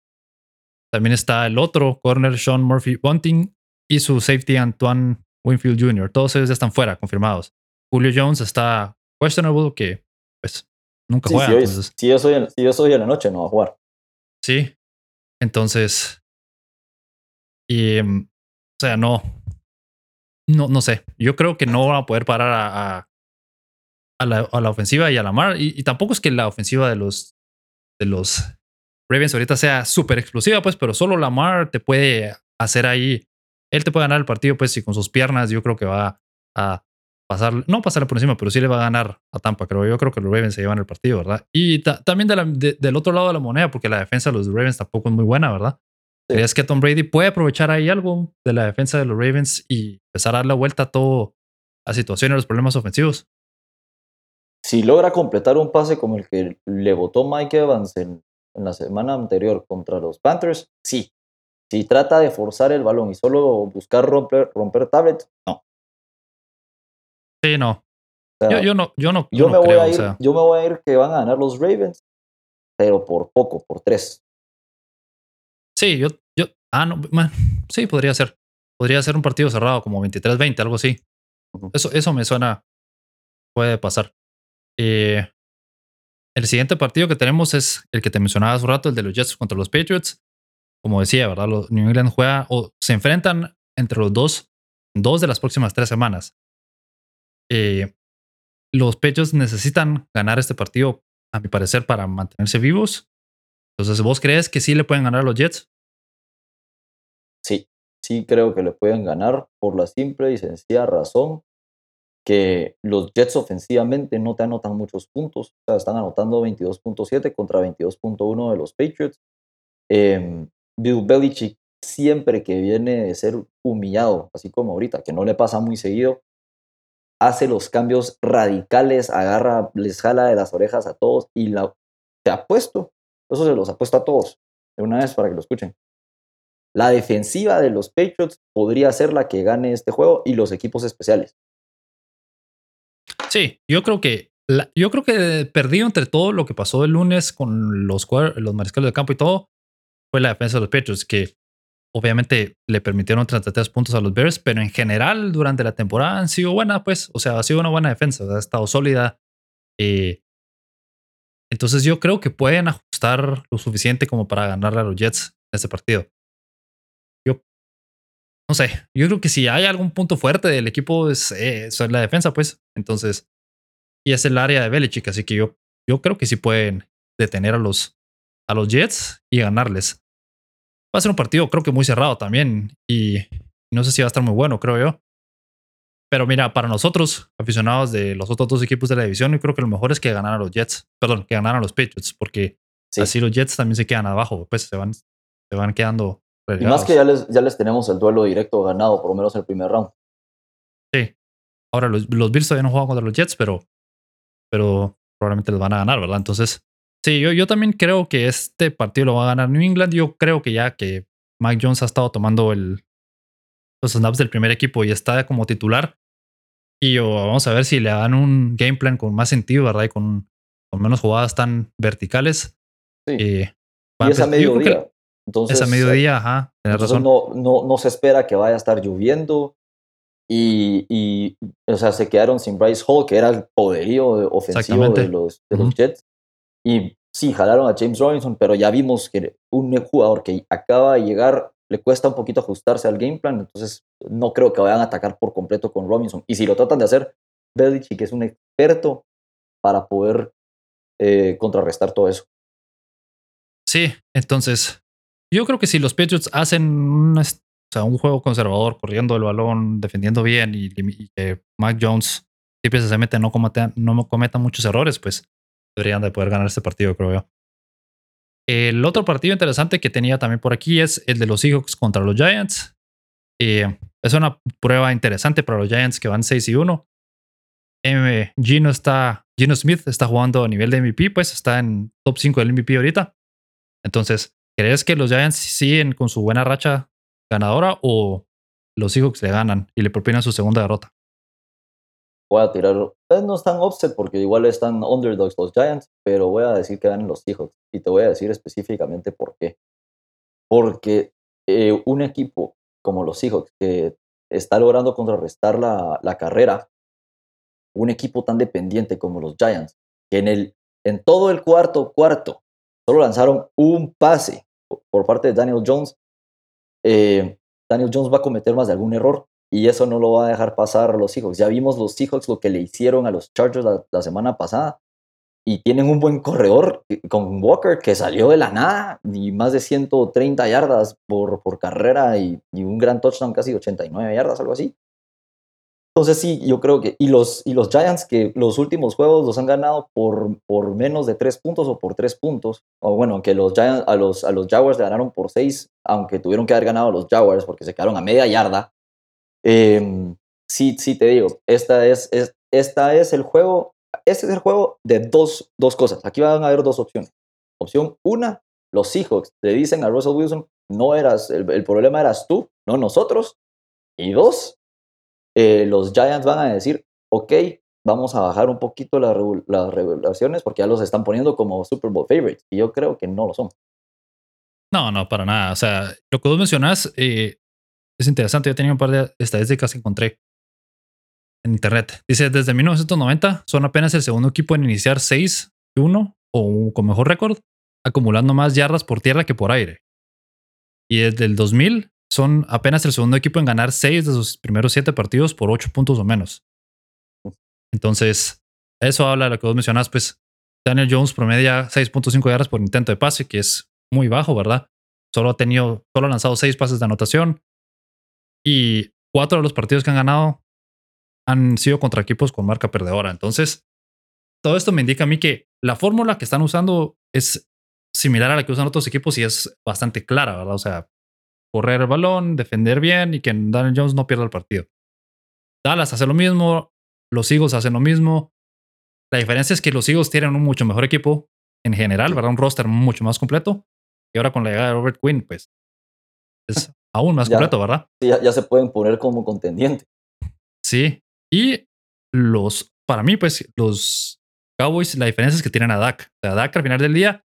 También está el otro corner Sean Murphy Bunting y su safety Antoine Winfield Jr. Todos ellos ya están fuera, confirmados. Julio Jones está questionable, que pues nunca juega. Si, yo soy, si yo soy en la noche, no va a jugar. Sí. Entonces. Y. Em, o sea, no. No, no sé. Yo creo que no van a poder parar a, a, la, a la, ofensiva y a la mar. Y, y, tampoco es que la ofensiva de los, de los Ravens ahorita sea súper explosiva, pues, pero solo Lamar te puede hacer ahí él te puede ganar el partido, pues, y con sus piernas yo creo que va a pasar, no pasarle por encima, pero sí le va a ganar a Tampa, creo. Yo creo que los Ravens se llevan el partido, ¿verdad? Y también del otro lado de la moneda, porque la defensa de los Ravens tampoco es muy buena, ¿verdad? ¿Crees que Tom Brady puede aprovechar ahí algo de la defensa de los Ravens y empezar a dar la vuelta a todo la situación y los problemas ofensivos? Si logra completar un pase como el que le votó Mike Evans en, en la semana anterior contra los Panthers, sí, si trata de forzar el balón y solo buscar romper, romper tablets, no. Sí, no. yo, no, yo no, yo, me voy a ir, yo me voy a ir que van a ganar los Ravens, pero por poco, por tres. Sí, yo, yo, ah, no, sí, podría ser. Podría ser un partido cerrado como 23-20, algo así. Eso, eso me suena, puede pasar. Eh, el siguiente partido que tenemos es el que te mencionaba hace un rato, el de los Jets contra los Patriots como decía, ¿verdad? Los New England juega o se enfrentan entre los dos dos de las próximas tres semanas. Eh, los Pechos necesitan ganar este partido, a mi parecer, para mantenerse vivos. Entonces, ¿vos crees que sí le pueden ganar a los Jets? Sí, sí creo que le pueden ganar por la simple y sencilla razón que los Jets ofensivamente no te anotan muchos puntos. O sea, están anotando 22.7 contra 22.1 de los Patriots. Eh, Bill Belichick siempre que viene de ser humillado, así como ahorita, que no le pasa muy seguido, hace los cambios radicales, agarra, les jala de las orejas a todos y la, ha apuesto, eso se los ha puesto a todos, de una vez para que lo escuchen. La defensiva de los Patriots podría ser la que gane este juego y los equipos especiales. Sí, yo creo que yo creo que perdido entre todo lo que pasó el lunes con los, los mariscales de campo y todo, fue la defensa de los Patriots, que obviamente le permitieron 33 puntos a los Bears, pero en general durante la temporada han sido buenas, pues, o sea, ha sido una buena defensa, ha estado sólida. Eh, entonces yo creo que pueden ajustar lo suficiente como para ganarle a los Jets en este partido. No sé, yo creo que si hay algún punto fuerte del equipo es, eh, es la defensa, pues, entonces, y es el área de Belichick, así que yo, yo creo que sí pueden detener a los, a los Jets y ganarles. Va a ser un partido creo que muy cerrado también y no sé si va a estar muy bueno, creo yo. Pero mira, para nosotros, aficionados de los otros dos equipos de la división, yo creo que lo mejor es que ganaran los Jets, perdón, que ganaran los Patriots, porque así los Jets también se quedan abajo, pues se van, se van quedando. Y más que ya les, ya les tenemos el duelo directo ganado, por lo menos el primer round. Sí. Ahora los, los Bills todavía no juegan contra los Jets, pero, pero probablemente les van a ganar, ¿verdad? Entonces, Sí, yo, yo también creo que este partido lo va a ganar New England. Yo creo que ya que Mike Jones ha estado tomando el, los snaps del primer equipo y está como titular. Y vamos a ver si le dan un game plan con más sentido, ¿verdad? Y con, con menos jugadas tan verticales. Sí. Eh, y es a mediodía. Entonces, es a mediodía, ajá. Tienes razón. No, no, no se espera que vaya a estar lloviendo. Y, y, o sea, se quedaron sin Bryce Hall, que era el poderío ofensivo de los, de los Jets. Y sí, jalaron a James Robinson, pero ya vimos que un jugador que acaba de llegar le cuesta un poquito ajustarse al game plan, entonces no creo que vayan a atacar por completo con Robinson. Y si lo tratan de hacer, Belichick es un experto para poder eh, contrarrestar todo eso. Sí, entonces yo creo que si los Patriots hacen un, juego conservador, corriendo el balón, defendiendo bien y, que Mac Jones se mete, no cometa, no cometa muchos errores, pues deberían de poder ganar este partido, creo yo. El otro partido interesante que tenía también por aquí es el de los Seahawks contra los Giants. Eh, es una prueba interesante para los Giants que van 6 y 1. Eh, Gino, está, Gino Smith está jugando a nivel de MVP, pues está en top 5 del MVP ahorita. Entonces, ¿crees que los Giants siguen con su buena racha ganadora o los Seahawks le ganan y le propinan su segunda derrota? voy a tirar, pues, no están offset porque igual están underdogs los Giants, pero voy a decir que ganan los Seahawks. Y te voy a decir específicamente por qué. Porque eh, un equipo como los Seahawks que está logrando contrarrestar la, la, carrera, un equipo tan dependiente como los Giants, que en, el, en todo el cuarto cuarto solo lanzaron un pase por parte de Daniel Jones, eh, Daniel Jones va a cometer más de algún error y eso no lo va a dejar pasar a los Seahawks. Ya vimos los Seahawks lo que le hicieron a los Chargers la, semana pasada y tienen un buen corredor con Walker que salió de la nada y más de 130 yardas por, por carrera y, un gran touchdown, casi 89 yardas, algo así. Entonces sí, yo creo que... Y los, y los Giants que los últimos juegos los han ganado por, por menos de 3 puntos o por 3 puntos. O bueno, aunque los Giants, a, los, a los Jaguars le ganaron por 6, aunque tuvieron que haber ganado a los Jaguars porque se quedaron a media yarda. Em, sí, sí te digo, esta es, es, esta es el juego, este es el juego de dos, dos cosas. Aquí van a haber dos opciones. Opción una, los Seahawks le dicen a Russell Wilson, no eras, el, problema eras tú, no nosotros. Y dos, eh, los Giants van a decir, ok, vamos a bajar un poquito las regulaciones porque ya los están poniendo como Super Bowl favorites. Y yo creo que no lo son. No, no, para nada. O sea, lo que vos mencionás, eh, es interesante, yo tenía un par de estadísticas que encontré en internet. Dice, desde 1990 son apenas el segundo equipo en iniciar 6-1 o con mejor récord, acumulando más yardas por tierra que por aire. Y desde el 2000 son apenas el segundo equipo en ganar 6 de sus primeros 7 partidos por 8 puntos o menos. Entonces, eso habla de lo que vos mencionás, pues Daniel Jones promedia 6.5 yardas por intento de pase, que es muy bajo, ¿verdad? Solo ha tenido, solo ha lanzado 6 pases de anotación, y cuatro de los partidos que han ganado han sido contra equipos con marca perdedora. Entonces, todo esto me indica a mí que la fórmula que están usando es similar a la que usan otros equipos y es bastante clara, ¿verdad? O sea, correr el balón, defender bien y que Daniel Jones no pierda el partido. Dallas hace lo mismo, los Eagles hacen lo mismo. La diferencia es que los Eagles tienen un mucho mejor equipo en general, ¿verdad? Un roster mucho más completo. Y ahora con la llegada de Robert Quinn, pues es aún más completo, ¿verdad? Sí, ya, se pueden poner como contendiente. Sí. Y los, para mí, pues, los Cowboys, la diferencia es que tienen a Dak. O sea, Dak al final del día,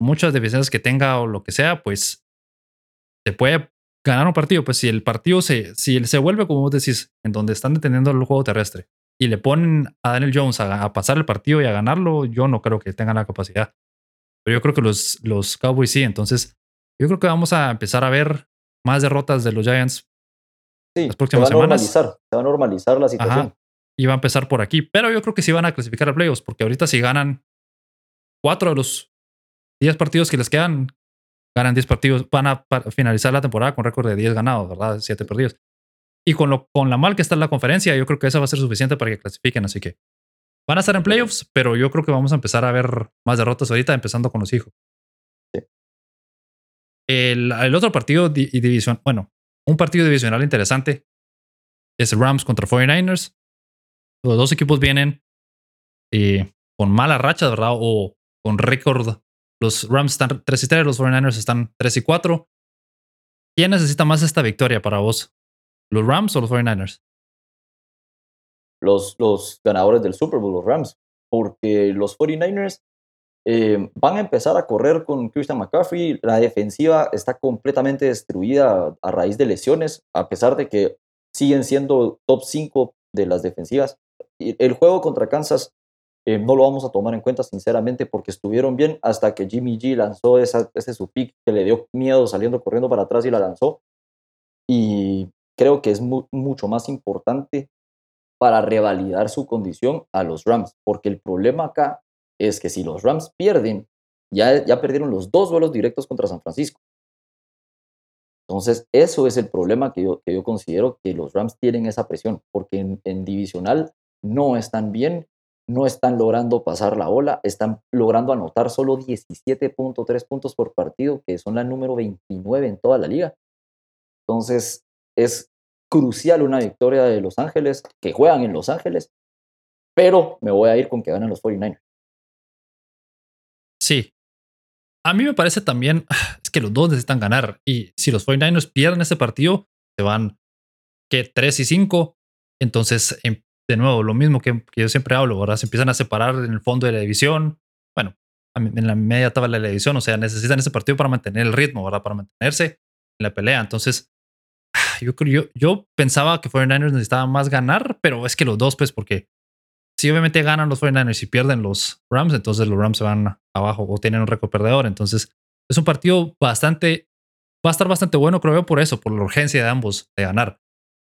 muchas deficiencias que tenga o lo que sea, pues, se puede ganar un partido. Pues si el partido se, si él se vuelve, como vos decís, en donde están deteniendo el juego terrestre y le ponen a Daniel Jones a, pasar el partido y a ganarlo, yo no creo que tengan la capacidad. Pero yo creo que los, los Cowboys sí. Entonces, yo creo que vamos a empezar a ver más derrotas de los Giants sí, las próximas se va a Normalizar, se va a normalizar la situación. y va a empezar por aquí. Pero yo creo que sí van a clasificar a playoffs, porque ahorita si ganan cuatro de los diez partidos que les quedan, ganan diez partidos, van a finalizar la temporada con récord de 10 ganados, ¿verdad? Siete perdidos. Y con, lo, con la mal que está en la conferencia, yo creo que eso va a ser suficiente para que clasifiquen. Así que van a estar en playoffs, pero yo creo que vamos a empezar a ver más derrotas ahorita, empezando con los hijos. El, otro partido y división, bueno, un partido divisional interesante es Rams contra 49ers. Los dos equipos vienen eh, con mala racha, ¿verdad? O con récord. Los Rams están 3 y 3, los 49ers están 3 y 4. ¿Quién necesita más esta victoria para vos? ¿Los Rams o los 49ers? Los, ganadores del Super Bowl, los Rams. Porque los 49ers Eh, van a empezar a correr con Christian McCaffrey. La defensiva está completamente destruida a raíz de lesiones, a pesar de que siguen siendo top 5 de las defensivas. El juego contra Kansas eh, no lo vamos a tomar en cuenta, sinceramente, porque estuvieron bien hasta que Jimmy G lanzó esa, ese su pick que le dio miedo saliendo corriendo para atrás y la lanzó. Y creo que es mucho más importante para revalidar su condición a los Rams, porque el problema acá es que si los Rams pierden, ya, ya perdieron los dos vuelos directos contra San Francisco. Entonces, eso es el problema que yo, que yo considero que los Rams tienen esa presión, porque en, en divisional no están bien no están logrando pasar la ola, están logrando anotar solo 17.3 puntos por partido, que son la número 29 en toda la liga. Entonces, es crucial una victoria de Los Ángeles, que juegan en Los Ángeles, pero me voy a ir con que ganan los 49ers. Sí. A mí me parece también, es que los dos necesitan ganar, y si los 49ers pierden ese partido, se van, que 3 y 5, entonces em, de nuevo, lo mismo que, yo siempre hablo, ahora se empiezan a separar en el fondo de la división. Bueno, en la media tabla de la división, o sea, necesitan ese partido para mantener el ritmo, ¿verdad? Para mantenerse en la pelea. Entonces, yo, yo, yo pensaba que 49ers necesitaban más ganar, pero es que los dos, pues, porque si obviamente ganan los 49ers y pierden los Rams, entonces los Rams se van abajo o tienen un récord perdedor. Entonces, es un partido bastante, va a estar bastante bueno, creo yo, por eso, por la urgencia de ambos de ganar.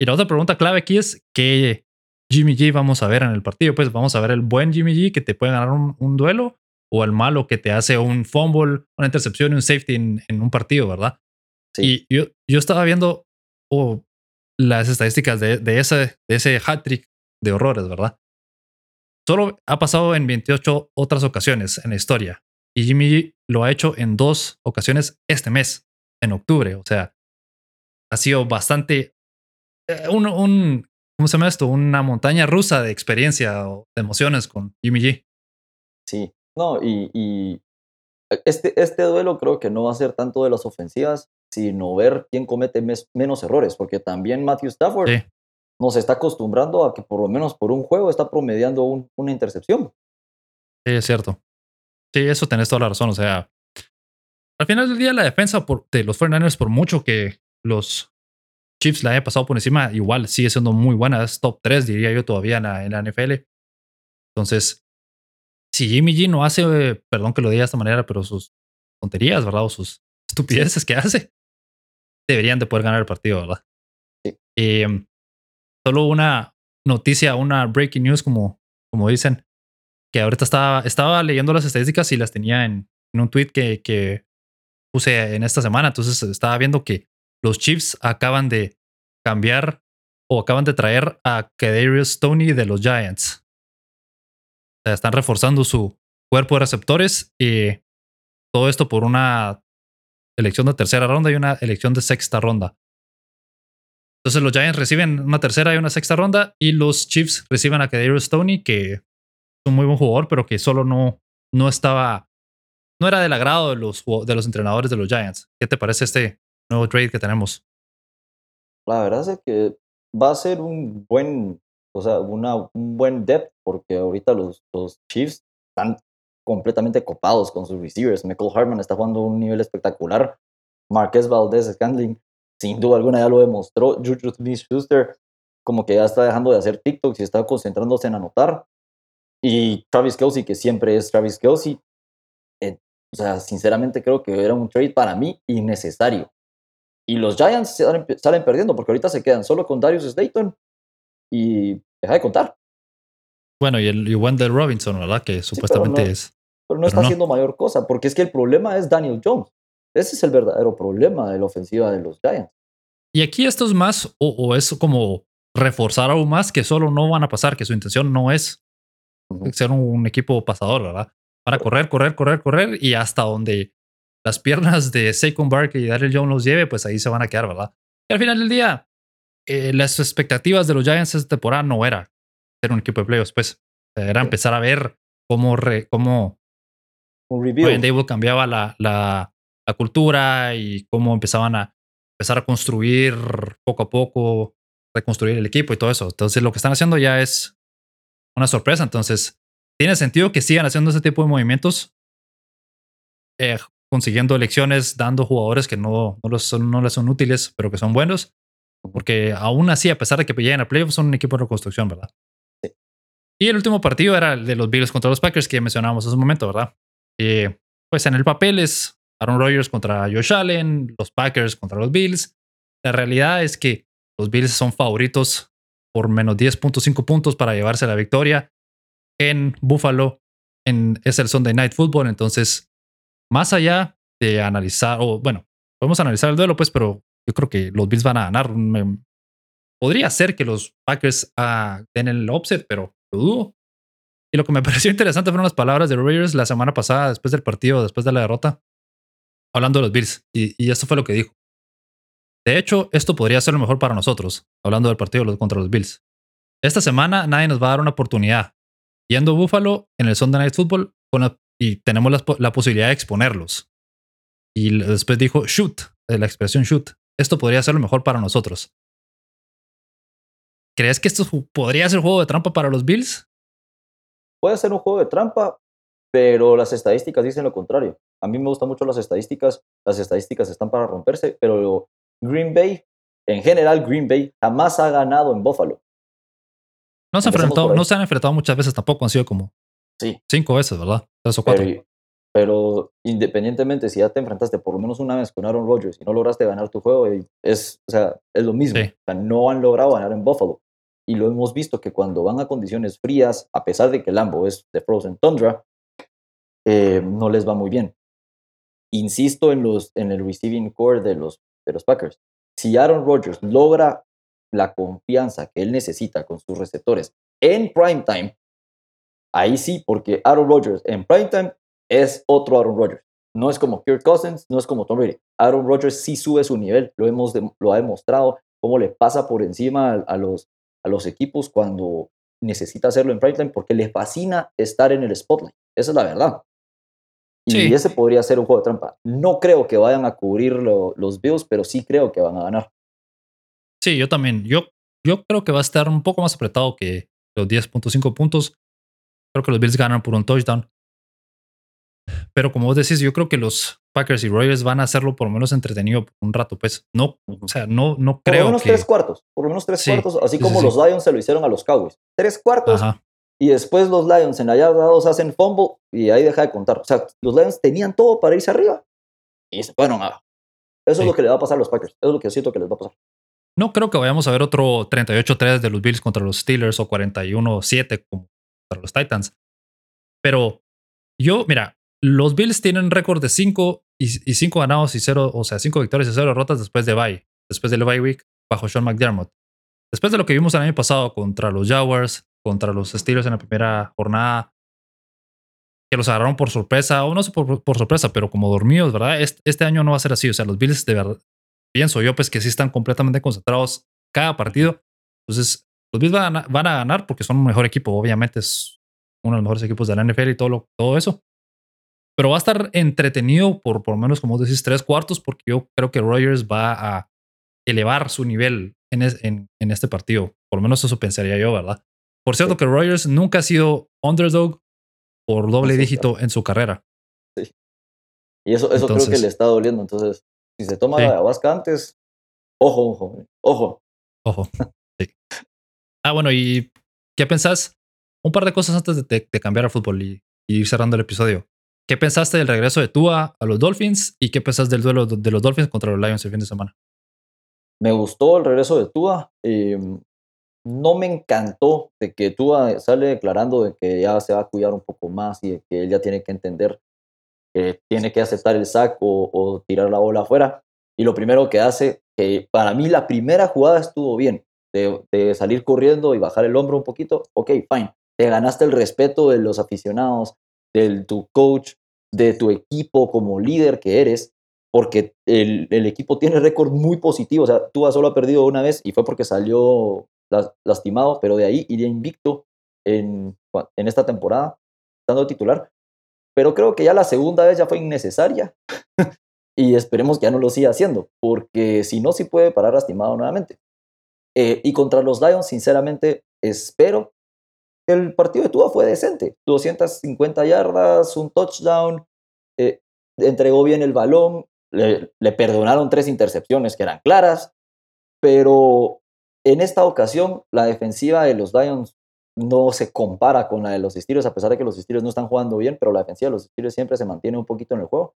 Y la otra pregunta clave aquí es que Jimmy G vamos a ver en el partido. Pues vamos a ver el buen Jimmy G que te puede ganar un, duelo o el malo que te hace un fumble, una intercepción y un safety en, un partido, ¿verdad? Sí. Y yo, yo estaba viendo oh, las estadísticas de, de, ese, de ese hat trick de horrores, ¿verdad? Solo ha pasado en 28 otras ocasiones en la historia. Y Jimmy G lo ha hecho en dos ocasiones este mes, en octubre. O sea, ha sido bastante. Eh, un, un, ¿cómo se llama esto? Una montaña rusa de experiencia o de emociones con Jimmy G. Sí, no, y, este, este duelo creo que no va a ser tanto de las ofensivas, sino ver quién comete menos errores, porque también Matthew Stafford nos está acostumbrando a que por lo menos por un juego está promediando una intercepción. Sí, es cierto. Sí, eso tenés toda la razón. O sea, al final del día la defensa de los 49ers, por mucho que los Chiefs la haya pasado por encima, igual sigue siendo muy buena. Es top 3, diría yo, todavía en la, NFL. Entonces, si Jimmy G no hace, perdón que lo diga de esta manera, pero sus tonterías, ¿verdad? O sus estupideces que hace, deberían de poder ganar el partido, ¿verdad? Sí. Em, solo una noticia, una breaking news, como, como dicen, que ahorita estaba, estaba leyendo las estadísticas y las tenía en, en un tweet que, que puse en esta semana. Entonces estaba viendo que los Chiefs acaban de cambiar o acaban de traer a Kadarius Tony de los Giants. O sea, están reforzando su cuerpo de receptores y todo esto por una elección de tercera ronda y una elección de sexta ronda. Entonces los Giants reciben una tercera y una sexta ronda y los Chiefs reciben a Kadarius Tony, que es un muy buen jugador, pero que solo no, no estaba, no era del agrado de los, de los entrenadores de los Giants. ¿Qué te parece este nuevo trade que tenemos? La verdad es que va a ser un buen, o sea, una, un buen depth, porque ahorita los, los Chiefs están completamente copados con sus receivers. Michael Hartman está jugando a un nivel espectacular. Marquez Valdez Scandling, sin duda alguna, ya lo demostró. Juju Smith-Schuster, como que ya está dejando de hacer TikToks y está concentrándose en anotar. Y Travis Kelsey, que siempre es Travis Kelsey. Eh, o sea, sinceramente creo que era un trade para mí innecesario. Y los Giants salen, perdiendo porque ahorita se quedan solo con Darius Slayton y deja de contar. Bueno, y el Wendell Robinson, ¿verdad? Que supuestamente es. Pero no está haciendo mayor cosa, porque es que el problema es Daniel Jones. Ese es el verdadero problema de la ofensiva de los Giants. Y aquí esto es más, o, es como reforzar aún más que solo no van a pasar, que su intención no es ser un, equipo pasador, ¿verdad? Para correr, correr, correr, correr y hasta donde las piernas de Saquon Barkley y Daniel Jones los lleve, pues ahí se van a quedar, ¿verdad? Y al final del día, eh, las expectativas de los Giants esta temporada no era ser un equipo de playoffs, pues era empezar a ver cómo, cómo un review. cambiaba la, la, la, cultura y cómo empezaban a empezar a construir poco a poco, reconstruir el equipo y todo eso. Entonces lo que están haciendo ya es una sorpresa. Entonces tiene sentido que sigan haciendo ese tipo de movimientos eh, consiguiendo elecciones, dando jugadores que no, no, son, no les son útiles, pero que son buenos. Porque aún así, a pesar de que lleguen a playoffs, son un equipo de reconstrucción, ¿verdad? Y el último partido era el de los Bills contra los Packers que mencionábamos hace un momento, ¿verdad? Eh, pues en el papel es Aaron Rodgers contra Josh Allen, los Packers contra los Bills. La realidad es que los Bills son favoritos por menos 10.5 puntos para llevarse la victoria en Buffalo. En, es el Sunday Night Football, entonces, más allá de analizar, o bueno, podemos analizar el duelo, pues, pero yo creo que los Bills van a ganar. podría ser que los Packers uh, den el offset, pero lo dudo. Y lo que me pareció interesante fueron las palabras de Rodgers la semana pasada, después del partido, después de la derrota, hablando de los Bills. Y, esto fue lo que dijo. De hecho, esto podría ser lo mejor para nosotros, hablando del partido contra los Bills. Esta semana nadie nos va a dar una oportunidad. Yendo a Buffalo en el Sunday Night Football y tenemos la, la, posibilidad de exponerlos. Y después dijo shoot, la expresión shoot. Esto podría ser lo mejor para nosotros. ¿Crees que esto podría ser juego de trampa para los Bills? Puede ser un juego de trampa, pero las estadísticas dicen lo contrario. A mí me gustan mucho las estadísticas. Las estadísticas están para romperse, pero Green Bay, en general, Green Bay jamás ha ganado en Buffalo. No se, no se han enfrentado muchas veces tampoco, han sido como sí. cinco veces, ¿verdad? Tres o cuatro. Pero, independientemente, si ya te enfrentaste por lo menos una vez con Aaron Rodgers y no lograste ganar tu juego, es, o sea, es lo mismo. O sea, no han logrado ganar en Buffalo y lo hemos visto que cuando van a condiciones frías, a pesar de que Lambo es de Frozen Tundra, eh, no les va muy bien. Insisto en, los, en el receiving core de los, de los Packers. Si Aaron Rodgers logra la confianza que él necesita con sus receptores en prime time, ahí sí, porque Aaron Rodgers en prime time es otro Aaron Rodgers. No es como Kirk Cousins, no es como Tom Brady. Aaron Rodgers sí sube su nivel, lo, hemos lo ha demostrado, cómo le pasa por encima a los a los equipos cuando necesita hacerlo en primetime porque le fascina estar en el spotlight. Esa es la verdad. Y ese podría ser un juego de trampa. No creo que vayan a cubrir los Bills, pero sí creo que van a ganar. Sí, yo también. Yo, yo creo que va a estar un poco más apretado que los 10.5 puntos. Creo que los Bills ganan por un touchdown. Pero como vos decís, yo creo que los Packers y Royals van a hacerlo por lo menos entretenido por un rato. Pues no, o sea, no, no creo. Por lo menos tres cuartos, por lo menos tres cuartos, así como los Lions se lo hicieron a los Cowboys. Tres cuartos. Y después los Lions en la yarda 2 hacen fumble y ahí deja de contar. O sea, los Lions tenían todo para irse arriba y se fueron abajo. Eso es lo que le va a pasar a los Packers. Eso es lo que siento que les va a pasar. No creo que vayamos a ver otro 38-3 de los Bills contra los Steelers o 41-7 como contra los Titans. Pero yo, mira, los Bills tienen récord de 5 y 5 ganados y 0, o sea, 5 victorias y 0 derrotas después de bye, después del bye week bajo Sean McDermott. Después de lo que vimos el año pasado contra los Jaguars, contra los Steelers en la primera jornada, que los agarraron por sorpresa, o no por, por sorpresa, pero como dormidos, ¿verdad? Este, este, año no va a ser así. O sea, los Bills de verdad, pienso yo, pues que sí están completamente concentrados cada partido. Entonces, los Bills van a, van a ganar porque son un mejor equipo. Obviamente es uno de los mejores equipos de la NFL y todo, lo, todo eso. Pero va a estar entretenido por por lo menos, como decís, tres cuartos, porque yo creo que Rogers va a elevar su nivel en, en, este partido. Por lo menos eso pensaría yo, ¿verdad? Por cierto, que Rogers nunca ha sido underdog por doble dígito en su carrera. Sí. Y eso, eso creo que le está doliendo. Entonces, si se toma la ayahuasca antes, ojo, ojo, ojo. Ojo. Sí. Ah, bueno, ¿y qué pensás? Un par de cosas antes de, de cambiar a fútbol y, y ir cerrando el episodio. ¿Qué pensaste del regreso de Tua a los Dolphins y qué pensaste del duelo de los Dolphins contra los Lions el fin de semana? Me gustó el regreso de Tua. Em, no me encantó de que Tua sale declarando de que ya se va a cuidar un poco más y de que él ya tiene que entender que tiene que aceptar el saco o, tirar la bola afuera. Y lo primero que hace, que para mí la primera jugada estuvo bien, de, salir corriendo y bajar el hombro un poquito, ok, fine. Te ganaste el respeto de los aficionados, de tu coach, de tu equipo como líder que eres, porque el, equipo tiene récord muy positivo. O sea, tú solo ha perdido una vez y fue porque salió lastimado, pero de ahí iría invicto en, en esta temporada, estando titular. Pero creo que ya la segunda vez ya fue innecesaria y esperemos que ya no lo siga haciendo, porque si no, sí puede parar lastimado nuevamente. Eh, y contra los Lions, sinceramente, espero el partido de Tua fue decente. 250 yardas, un touchdown. Eh, entregó bien el balón, le, le perdonaron tres intercepciones que eran claras, pero en esta ocasión la defensiva de los Lions no se compara con la de los Steelers, a pesar de que los Steelers no están jugando bien, pero la defensiva de los Steelers siempre se mantiene un poquito en el juego.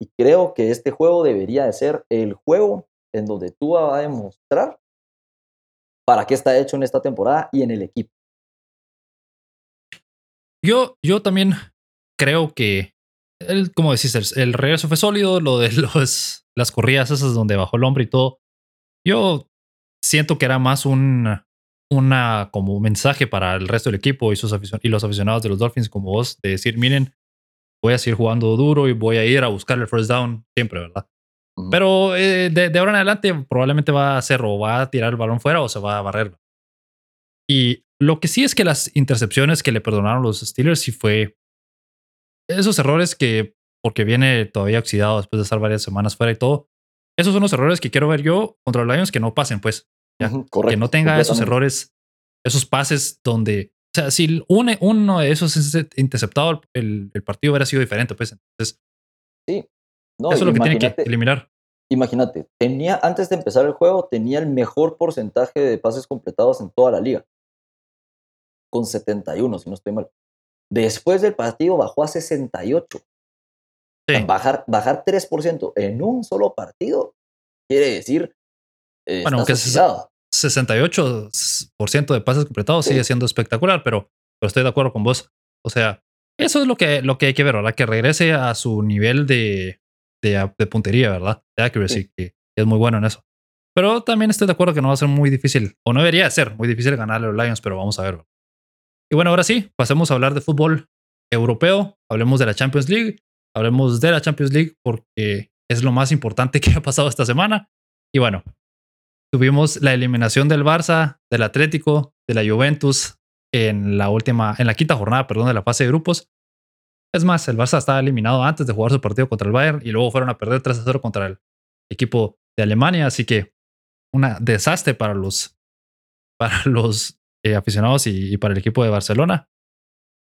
Y creo que este juego debería de ser el juego en donde tú vas a demostrar para qué está hecho en esta temporada y en el equipo. Yo, yo también creo que, como decís, el, el, regreso fue sólido, lo de los, las corridas esas donde bajó el hombre y todo. Yo siento que era más un, una como mensaje para el resto del equipo y, sus y los aficionados de los Dolphins como vos, de decir, miren, voy a seguir jugando duro y voy a ir a buscar el first down siempre, ¿verdad? Pero eh, de, de, ahora en adelante probablemente va a hacer o va a tirar el balón fuera o se va a barrer. Y lo que sí es que las intercepciones que le perdonaron los Steelers sí fue esos errores que, porque viene todavía oxidado después de estar varias semanas fuera y todo, esos son los errores que quiero ver yo contra los Lions que no pasen, pues. que no tenga esos errores, esos pases donde, o sea, si uno de esos es interceptado, el, el partido hubiera sido diferente, pues. Entonces, sí. No, eso es lo que tiene que eliminar. Imagínate, tenía, antes de empezar el juego, tenía el mejor porcentaje de pases completados en toda la liga. Con 71, si no estoy mal. Después del partido bajó a 68. Sí. Bajar, bajar 3% en un solo partido quiere decir. Eh, bueno, aunque 68% de pases completados sí. sigue siendo espectacular, pero, pero estoy de acuerdo con vos. O sea, eso es lo que, lo que hay que ver, ¿verdad? Que regrese a su nivel de, de, de puntería, ¿verdad? De accuracy, sí. que, es muy bueno en eso. Pero también estoy de acuerdo que no va a ser muy difícil, o no debería ser muy difícil ganarle a los Lions, pero vamos a ver. Y bueno, ahora sí, pasemos a hablar de fútbol europeo, hablemos de la Champions League, hablemos de la Champions League porque es lo más importante que ha pasado esta semana. Y bueno, tuvimos la eliminación del Barça, del Atlético, de la Juventus en la última, en la quinta jornada, perdón, de la fase de grupos. Es más, el Barça estaba eliminado antes de jugar su partido contra el Bayern y luego fueron a perder 3 a 0 contra el equipo de Alemania. Así que un desastre para los, para los eh, aficionados y, para el equipo de Barcelona.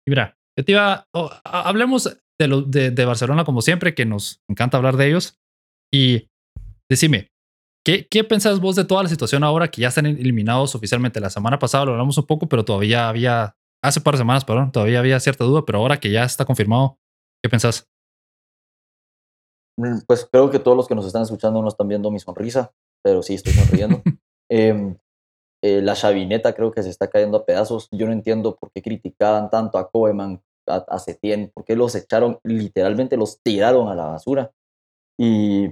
Y mira, te iba, oh, hablemos de, de, Barcelona como siempre, que nos encanta hablar de ellos. Y decime, ¿qué, ¿qué pensás vos de toda la situación ahora que ya están eliminados oficialmente? La semana pasada lo hablamos un poco, pero todavía había hace par de semanas, perdón, todavía había cierta duda, pero ahora que ya está confirmado, ¿qué pensás? Mm, pues creo que todos los que nos están escuchando no están viendo mi sonrisa, pero sí estoy sonriendo. eh, eh, la chavineta creo que se está cayendo a pedazos. Yo no entiendo por qué criticaban tanto a Koeman, a, a Setien, por qué los echaron, literalmente los tiraron a la basura. Y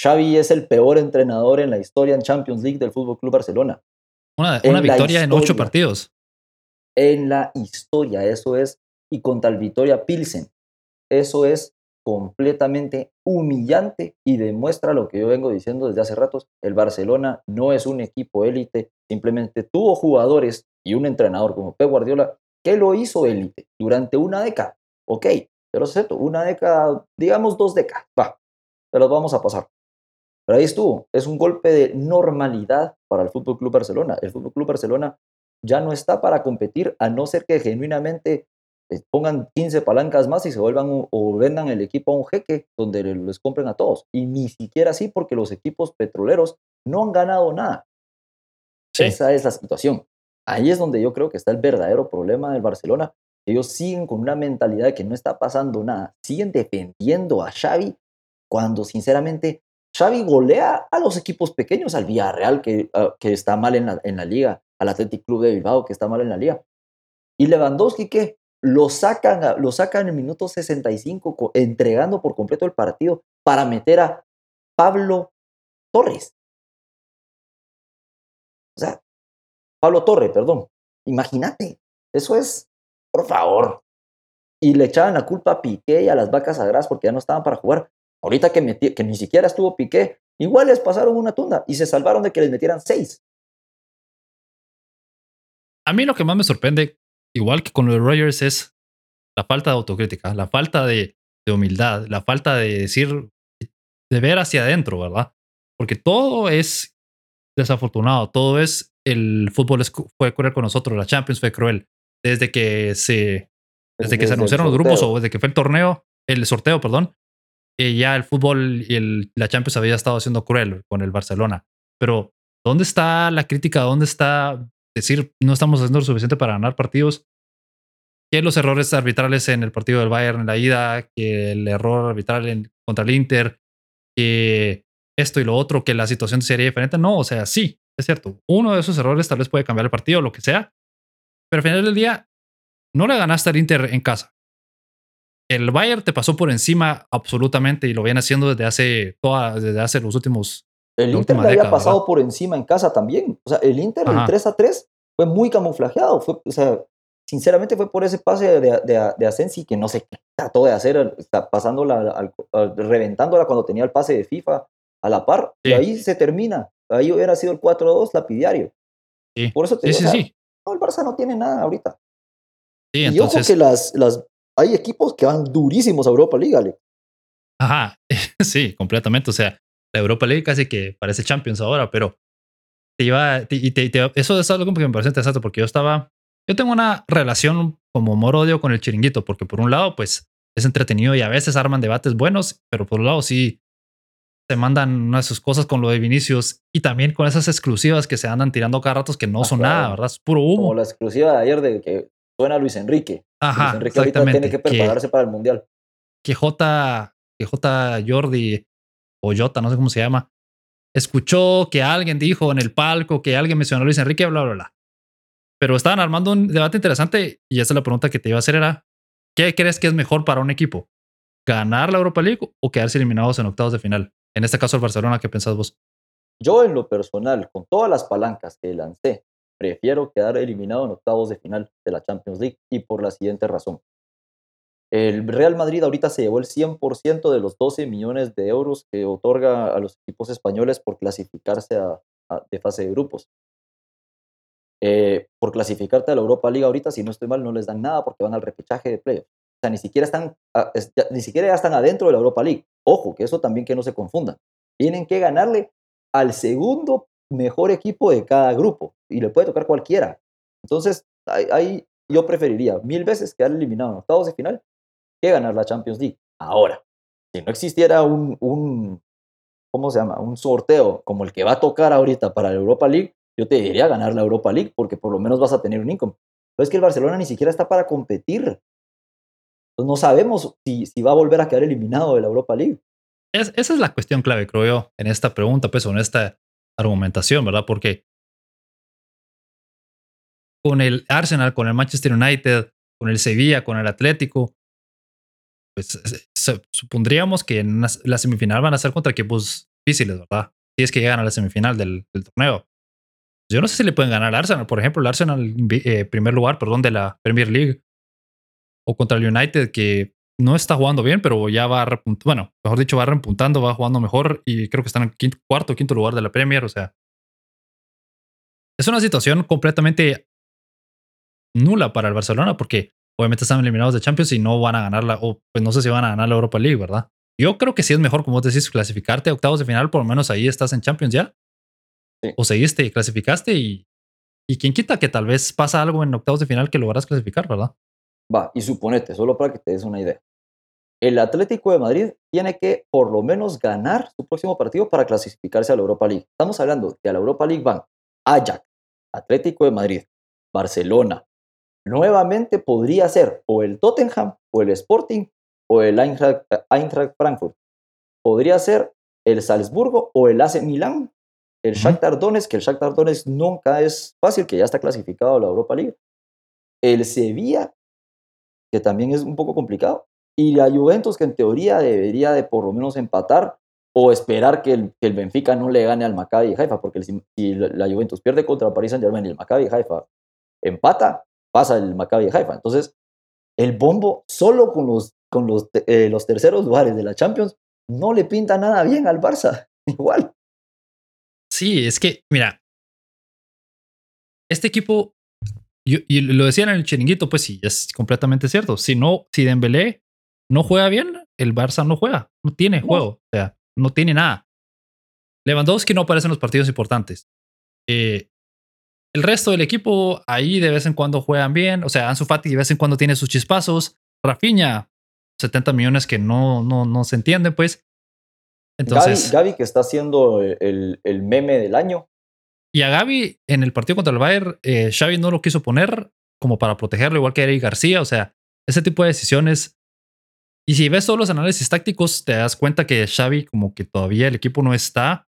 Xavi es el peor entrenador en la historia en Champions League del Fútbol Club Barcelona. Una, una victoria en ocho partidos en la historia. Eso es, y contra el Vitoria Pilsen. Eso es completamente humillante y demuestra lo que yo vengo diciendo desde hace ratos. El Barcelona no es un equipo élite, simplemente tuvo jugadores y un entrenador como Pep Guardiola que lo hizo élite durante una década. Ok, pero acepto, una década, digamos dos décadas, va, te los vamos a pasar. Pero ahí estuvo, es un golpe de normalidad para el Fútbol Club Barcelona. El Fútbol Club Barcelona ya no está para competir a no ser que genuinamente eh, pongan 15 palancas más y se vuelvan o vendan el equipo a un jeque donde les compren a todos. Y ni siquiera así porque los equipos petroleros no han ganado nada. Sí. Esa es la situación. Ahí es donde yo creo que está el verdadero problema del Barcelona. Ellos siguen con una mentalidad de que no está pasando nada. Siguen defendiendo a Xavi cuando sinceramente Xavi golea a los equipos pequeños, al Villarreal que, uh, que está mal en la, en la liga, al Athletic Club de Bilbao, que está mal en la liga. Y Lewandowski, ¿qué? Lo sacan, lo sacan en el minuto 65, entregando por completo el partido para meter a Pablo Torres. O sea, Pablo Torre, perdón. Imagínate, eso es, por favor. Y le echaban la culpa a Piqué y a las vacas sagradas porque ya no estaban para jugar. Ahorita que, que ni siquiera estuvo Piqué, igual les pasaron una tunda y se salvaron de que les metieran seis. A mí lo que más me sorprende, igual que con los Rogers, es la falta de autocrítica, la falta de, de, humildad, la falta de decir, de ver hacia adentro, ¿verdad? Porque todo es desafortunado, todo es, el fútbol fue cruel con nosotros, la Champions fue cruel. Desde que se, desde, desde que se anunciaron los grupos o desde que fue el torneo, el sorteo, perdón, eh, ya el fútbol y el, la Champions había estado siendo cruel con el Barcelona. Pero, ¿dónde está la crítica? ¿Dónde está decir no estamos haciendo lo suficiente para ganar partidos? Que los errores arbitrales en el partido del Bayern en la ida, que el error arbitral en, contra el Inter, que esto y lo otro, que la situación sería diferente. No, o sea, sí, es cierto. Uno de esos errores tal vez puede cambiar el partido lo que sea. Pero al final del día, no le ganaste al Inter en casa. El Bayern te pasó por encima absolutamente y lo viene haciendo desde hace, desde hace los últimos. El Inter le había pasado por encima en casa también. O sea, el Inter, el 3 a 3, fue muy camuflajeado. Fue, o sea, sinceramente fue por ese pase de, de, de Asensi que no se trató de hacer, está pasándola, reventándola cuando tenía el pase de FIFA a la par. Y ahí se termina. Ahí hubiera sido el 4-2 lapidario. Sí. Por eso te digo, sí, no, el Barça no tiene nada ahorita. Sí, y entonces... ojo que las, las, hay equipos que van durísimos a Europa League, Ale. Ajá, sí, completamente. O sea, la Europa League casi que parece Champions ahora, pero te iba, y te, eso es algo que me parece interesante porque yo estaba, yo tengo una relación como amor-odio con el chiringuito, porque por un lado, pues es entretenido y a veces arman debates buenos, pero por otro lado sí se mandan una de sus cosas con lo de Vinicius y también con esas exclusivas que se andan tirando cada rato que no ah, son nada, ¿verdad? Es puro humo. Como la exclusiva de ayer de que suena Luis Enrique. Ajá, Luis Enrique ahorita tiene que prepararse para el Mundial. Que J, que J Jordi o Jota, no sé cómo se llama, escuchó que alguien dijo en el palco que alguien mencionó a Luis Enrique, bla, bla, bla. Pero estaban armando un debate interesante y esa es la pregunta que te iba a hacer era, ¿qué crees que es mejor para un equipo? ¿Ganar la Europa League o quedarse eliminados en octavos de final? En este caso, el Barcelona, ¿qué pensás vos? Yo, en lo personal, con todas las palancas que lancé, prefiero quedar eliminado en octavos de final de la Champions League y por la siguiente razón. El Real Madrid ahorita se llevó el 100% de los 12 millones de euros que otorga a los equipos españoles por clasificarse a, de fase de grupos. Eh, por clasificarte a la Europa League ahorita, si no estoy mal, no les dan nada porque van al repechaje de playoffs. O sea, ni siquiera están, ni siquiera ya están adentro de la Europa League. Ojo, que eso también que no se confunda. Tienen que ganarle al segundo mejor equipo de cada grupo y le puede tocar cualquiera. Entonces, ahí, yo preferiría mil veces quedar eliminado en octavos de final ganar la Champions League. Ahora, si no existiera un, un, ¿cómo se llama? Un sorteo como el que va a tocar ahorita para la Europa League, yo te diría ganar la Europa League porque por lo menos vas a tener un income. Pero es que el Barcelona ni siquiera está para competir no sabemos si, si va a volver a quedar eliminado de la Europa League. esa es la cuestión clave, creo yo, en esta pregunta, pues, o en esta argumentación, ¿verdad? Porque con el Arsenal, con el Manchester United, con el Sevilla, con el Atlético, pues supondríamos que en la semifinal van a ser contra equipos difíciles, ¿verdad? Si es que llegan a la semifinal del, torneo. Yo no sé si le pueden ganar al Arsenal, por ejemplo, el Arsenal, eh, primer lugar, perdón, de la Premier League, o contra el United que no está jugando bien, pero ya va repuntando, bueno, mejor dicho, va repuntando, va jugando mejor y creo que está en quinto, cuarto o quinto lugar de la Premier, o sea, es una situación completamente nula para el Barcelona porque obviamente están eliminados de Champions y no van a ganarla, o pues no sé si van a ganar la Europa League, ¿verdad? Yo creo que sí es mejor, como te decís, clasificarte a octavos de final, por lo menos ahí estás en Champions ya. O seguiste y clasificaste y, y quien quita que tal vez pasa algo en octavos de final que logras clasificar, ¿verdad? Va, y suponete, solo para que te des una idea. El Atlético de Madrid tiene que por lo menos ganar su próximo partido para clasificarse a la Europa League. Estamos hablando que a la Europa League van Ajax, Atlético de Madrid, Barcelona. Nuevamente podría ser o el Tottenham, o el Sporting, o el Eintracht, Frankfurt. Podría ser el Salzburgo o el AC Milán, el Shakhtar Donetsk, que el Shakhtar Donetsk nunca es fácil, que ya está clasificado a la Europa League. El Sevilla que también es un poco complicado. Y la Juventus, que en teoría debería de por lo menos empatar o esperar que el, el Benfica no le gane al Maccabi Haifa, porque si, la Juventus pierde contra el Paris Saint Germain y el Maccabi Haifa empata, pasa el Maccabi Haifa. Entonces, el bombo solo con los, con los, eh, los terceros lugares de la Champions no le pinta nada bien al Barça. Igual. Sí, es que, mira, este equipo y, lo decían en el chiringuito, pues sí, es completamente cierto. Si no, si Dembélé no juega bien, el Barça no juega, no tiene juego, o sea, no tiene nada. Lewandowski no aparece en los partidos importantes. Eh, el resto del equipo ahí de vez en cuando juegan bien, o sea, Ansu Fati de vez en cuando tiene sus chispazos. Rafinha 70 millones que no, no, no se entiende, pues. Entonces, Gaby, que está haciendo el, el, meme del año. Y a Gaby en el partido contra el Bayern, eh, Xavi no lo quiso poner como para protegerlo, igual que Eric García. O sea, ese tipo de decisiones. Y si ves todos los análisis tácticos, te das cuenta que Xavi como que todavía el equipo no está.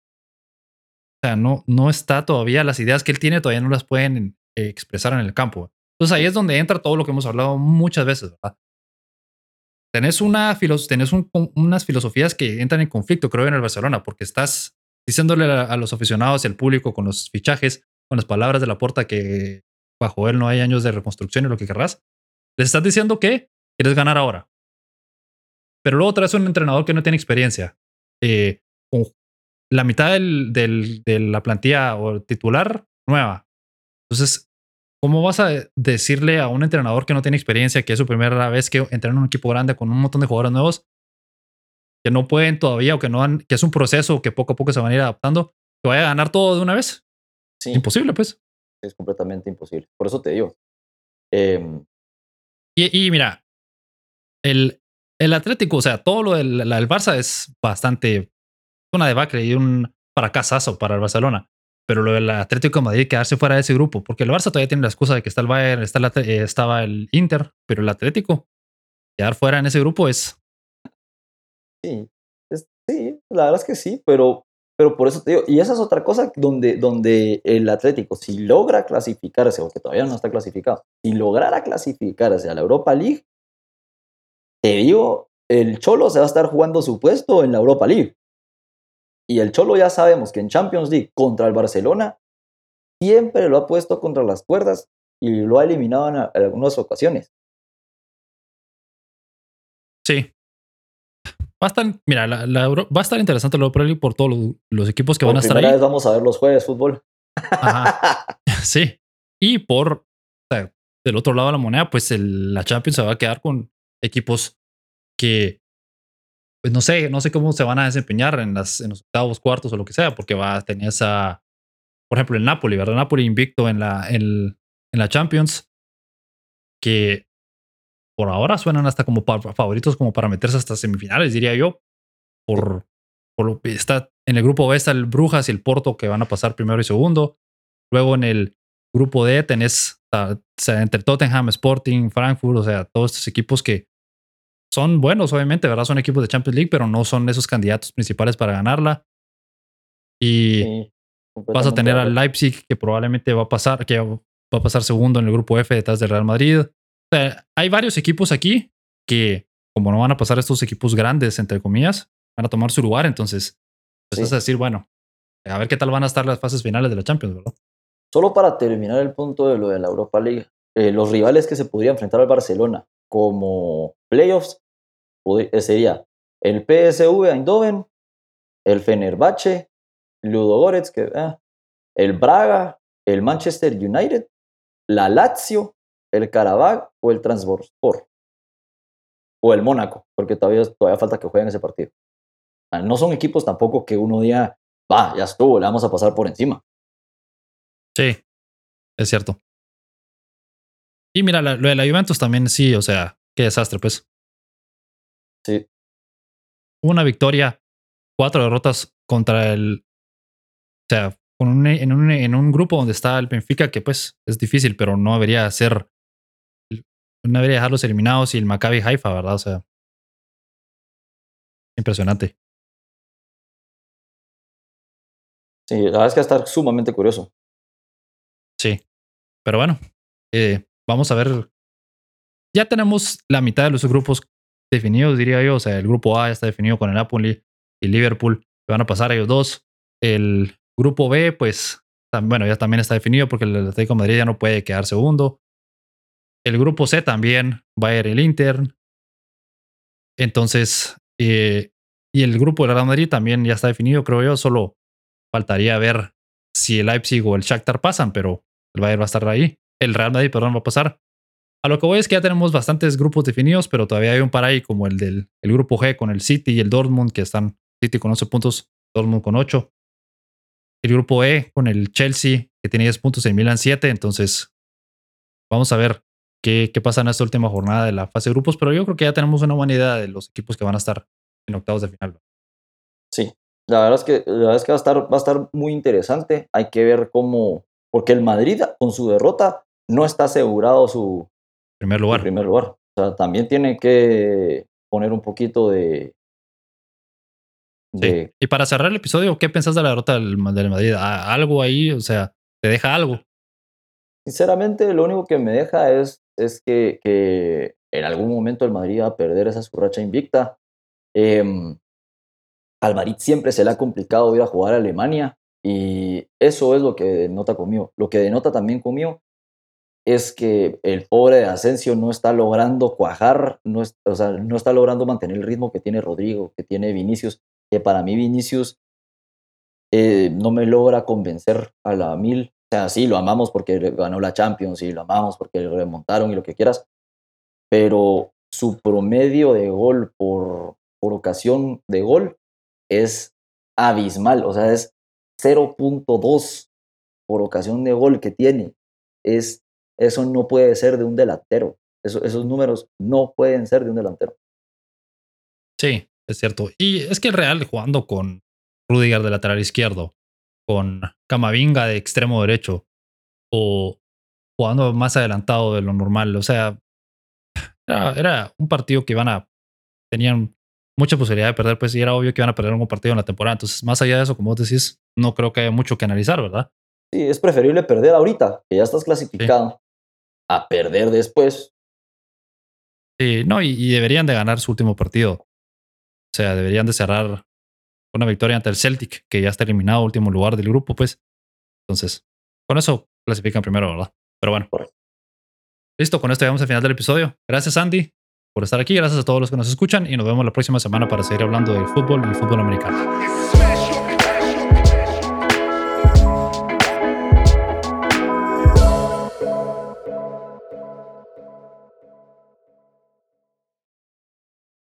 O sea, no, no está todavía, las ideas que él tiene todavía no las pueden eh, expresar en el campo. Entonces ahí es donde entra todo lo que hemos hablado muchas veces, ¿verdad? Tenés, una unas filosofías que entran en conflicto, creo, en el Barcelona, porque estás diciéndole a, los aficionados y al público con los fichajes, con las palabras de la puerta que bajo él no hay años de reconstrucción y lo que querrás. Les estás diciendo que quieres ganar ahora. Pero luego traes un entrenador que no tiene experiencia. Eh, la mitad del, de la plantilla o titular nueva. Entonces, ¿Cómo vas a decirle a un entrenador que no tiene experiencia, que es su primera vez que entrena en un equipo grande con un montón de jugadores nuevos, que no pueden todavía o que no han, que es un proceso que poco a poco se van a ir adaptando, que vaya a ganar todo de una vez? Sí. Imposible, pues. Es completamente imposible. Por eso te digo. Em, y, mira, el, el Atlético, o sea, todo lo del, del Barça es bastante una debacle y un fracasazo para el Barcelona. Pero lo del Atlético de Madrid quedarse fuera de ese grupo, porque el Barça todavía tiene la excusa de que está el Bayern, está eh, estaba el Inter, pero el Atlético quedar fuera en ese grupo es. Sí, sí, la verdad es que sí, pero, pero por eso te digo, y esa es otra cosa donde, donde el Atlético, si logra clasificarse, aunque todavía no está clasificado, si lograra clasificarse a la Europa League, te digo, el Cholo se va a estar jugando su puesto en la Europa League. Y el Cholo ya sabemos que en Champions League contra el Barcelona siempre lo ha puesto contra las cuerdas y lo ha eliminado en, algunas ocasiones. Sí. Va a estar, mira, la, va a estar interesante la Europa League por todos los, equipos que van a estar ahí. Vez vamos a ver los jueves fútbol. Ajá. Sí. Y por o sea, del otro lado de la moneda, pues la Champions se va a quedar con equipos que pues no sé, no sé cómo se van a desempeñar en, las, en los octavos, cuartos o lo que sea, porque va a tener esa, por ejemplo, el Napoli, ¿verdad? Napoli invicto en la, en, en la Champions, que por ahora suenan hasta como favoritos como para meterse hasta semifinales, diría yo. Por, por lo que está en el grupo B está el Brujas y el Porto que van a pasar primero y segundo. Luego en el grupo D tenés o sea, entre Tottenham, Sporting, Frankfurt, o sea, todos estos equipos que son buenos, obviamente, ¿verdad? Son equipos de Champions League, pero no son esos candidatos principales para ganarla. Y vas a tener al Leipzig, que probablemente va a pasar, que va a pasar segundo en el grupo F detrás del Real Madrid. O sea, hay varios equipos aquí que, como no van a pasar estos equipos grandes, entre comillas, van a tomar su lugar. Entonces, pues es decir, bueno, a ver qué tal van a estar las fases finales de la Champions, ¿verdad? Solo para terminar el punto de lo de la Europa League, eh, los rivales que se podrían enfrentar al Barcelona como playoffs sería el PSV Eindhoven, el Fenerbahce, Ludogorets, que, eh, el Braga, el Manchester United, la Lazio, el Karabakh o el Transborspor. O el Mónaco, porque todavía, todavía falta que jueguen ese partido. No son equipos tampoco que uno diga, va, ya estuvo, le vamos a pasar por encima. Sí, es cierto. Y mira, lo de la Juventus también sí, o sea, qué desastre, pues. Sí. Una victoria, cuatro derrotas contra el. O sea, con en, un, en un grupo donde está el Benfica, que pues es difícil, pero no debería ser. No debería dejarlos eliminados y el Maccabi Haifa, ¿verdad? O sea. Impresionante. Sí, la verdad es que va a estar sumamente curioso. Sí. Pero bueno, eh, vamos a ver. Ya tenemos la mitad de los grupos definidos, diría yo. O sea, el grupo A ya está definido con el Napoli y Liverpool. Van a pasar ellos dos. El grupo B, pues, bueno, ya también está definido porque el Atlético Madrid ya no puede quedar segundo. El grupo C también va a ir el Inter. Entonces, eh, y el grupo del Real Madrid también ya está definido, creo yo. Solo faltaría ver si el Leipzig o el Shakhtar pasan, pero el Bayern va a estar ahí. El Real Madrid, perdón, va a pasar. A lo que voy es que ya tenemos bastantes grupos definidos, pero todavía hay un par ahí como el del el grupo G con el City y el Dortmund, que están City con 11 puntos, Dortmund con 8. El grupo E con el Chelsea, que tiene 10 puntos, el Milan 7. Entonces, vamos a ver qué, qué pasa en esta última jornada de la fase de grupos, pero yo creo que ya tenemos una buena idea de los equipos que van a estar en octavos de final. Sí, la verdad es que, la verdad es que va, a estar, va a estar muy interesante. Hay que ver cómo, porque el Madrid con su derrota no está asegurado su primer lugar. Primer lugar. O sea, también tiene que poner un poquito de, Sí. Y para cerrar el episodio, ¿qué pensás de la derrota del, del Madrid? ¿Algo ahí? O sea, ¿te deja algo? Sinceramente, lo único que me deja es, es que, que en algún momento el Madrid va a perder esa su racha invicta. Eh, al Madrid siempre se le ha complicado ir a jugar a Alemania y eso es lo que denota conmigo. Lo que denota también conmigo es que el pobre de Asensio no está logrando cuajar, no, o sea, no está logrando mantener el ritmo que tiene Rodrigo, que tiene Vinicius, que para mí Vinicius eh, no me logra convencer a la mil. O sea, sí, lo amamos porque ganó la Champions y lo amamos porque le remontaron y lo que quieras, pero su promedio de gol por, por ocasión de gol es abismal, o sea, es 0.2 por ocasión de gol que tiene. Es, eso no puede ser de un delantero. esos números no pueden ser de un delantero. Sí, es cierto. Y es que el Real jugando con Rudiger de lateral izquierdo, con Camavinga de extremo derecho, o jugando más adelantado de lo normal. O sea, era, era un partido que iban a. tenían mucha posibilidad de perder, pues y era obvio que iban a perder algún partido en la temporada. Entonces, más allá de eso, como vos decís, no creo que haya mucho que analizar, ¿verdad? Sí, es preferible perder ahorita, que ya estás clasificado, a perder después. Sí, no, y, deberían de ganar su último partido. O sea, deberían de cerrar una victoria ante el Celtic, que ya está eliminado, último lugar del grupo, pues. Entonces, con eso clasifican primero, ¿verdad? Pero bueno. Listo, con esto llegamos al final del episodio. Gracias, Andy por estar aquí. Gracias a todos los que nos escuchan y nos vemos la próxima semana para seguir hablando del fútbol y fútbol americano.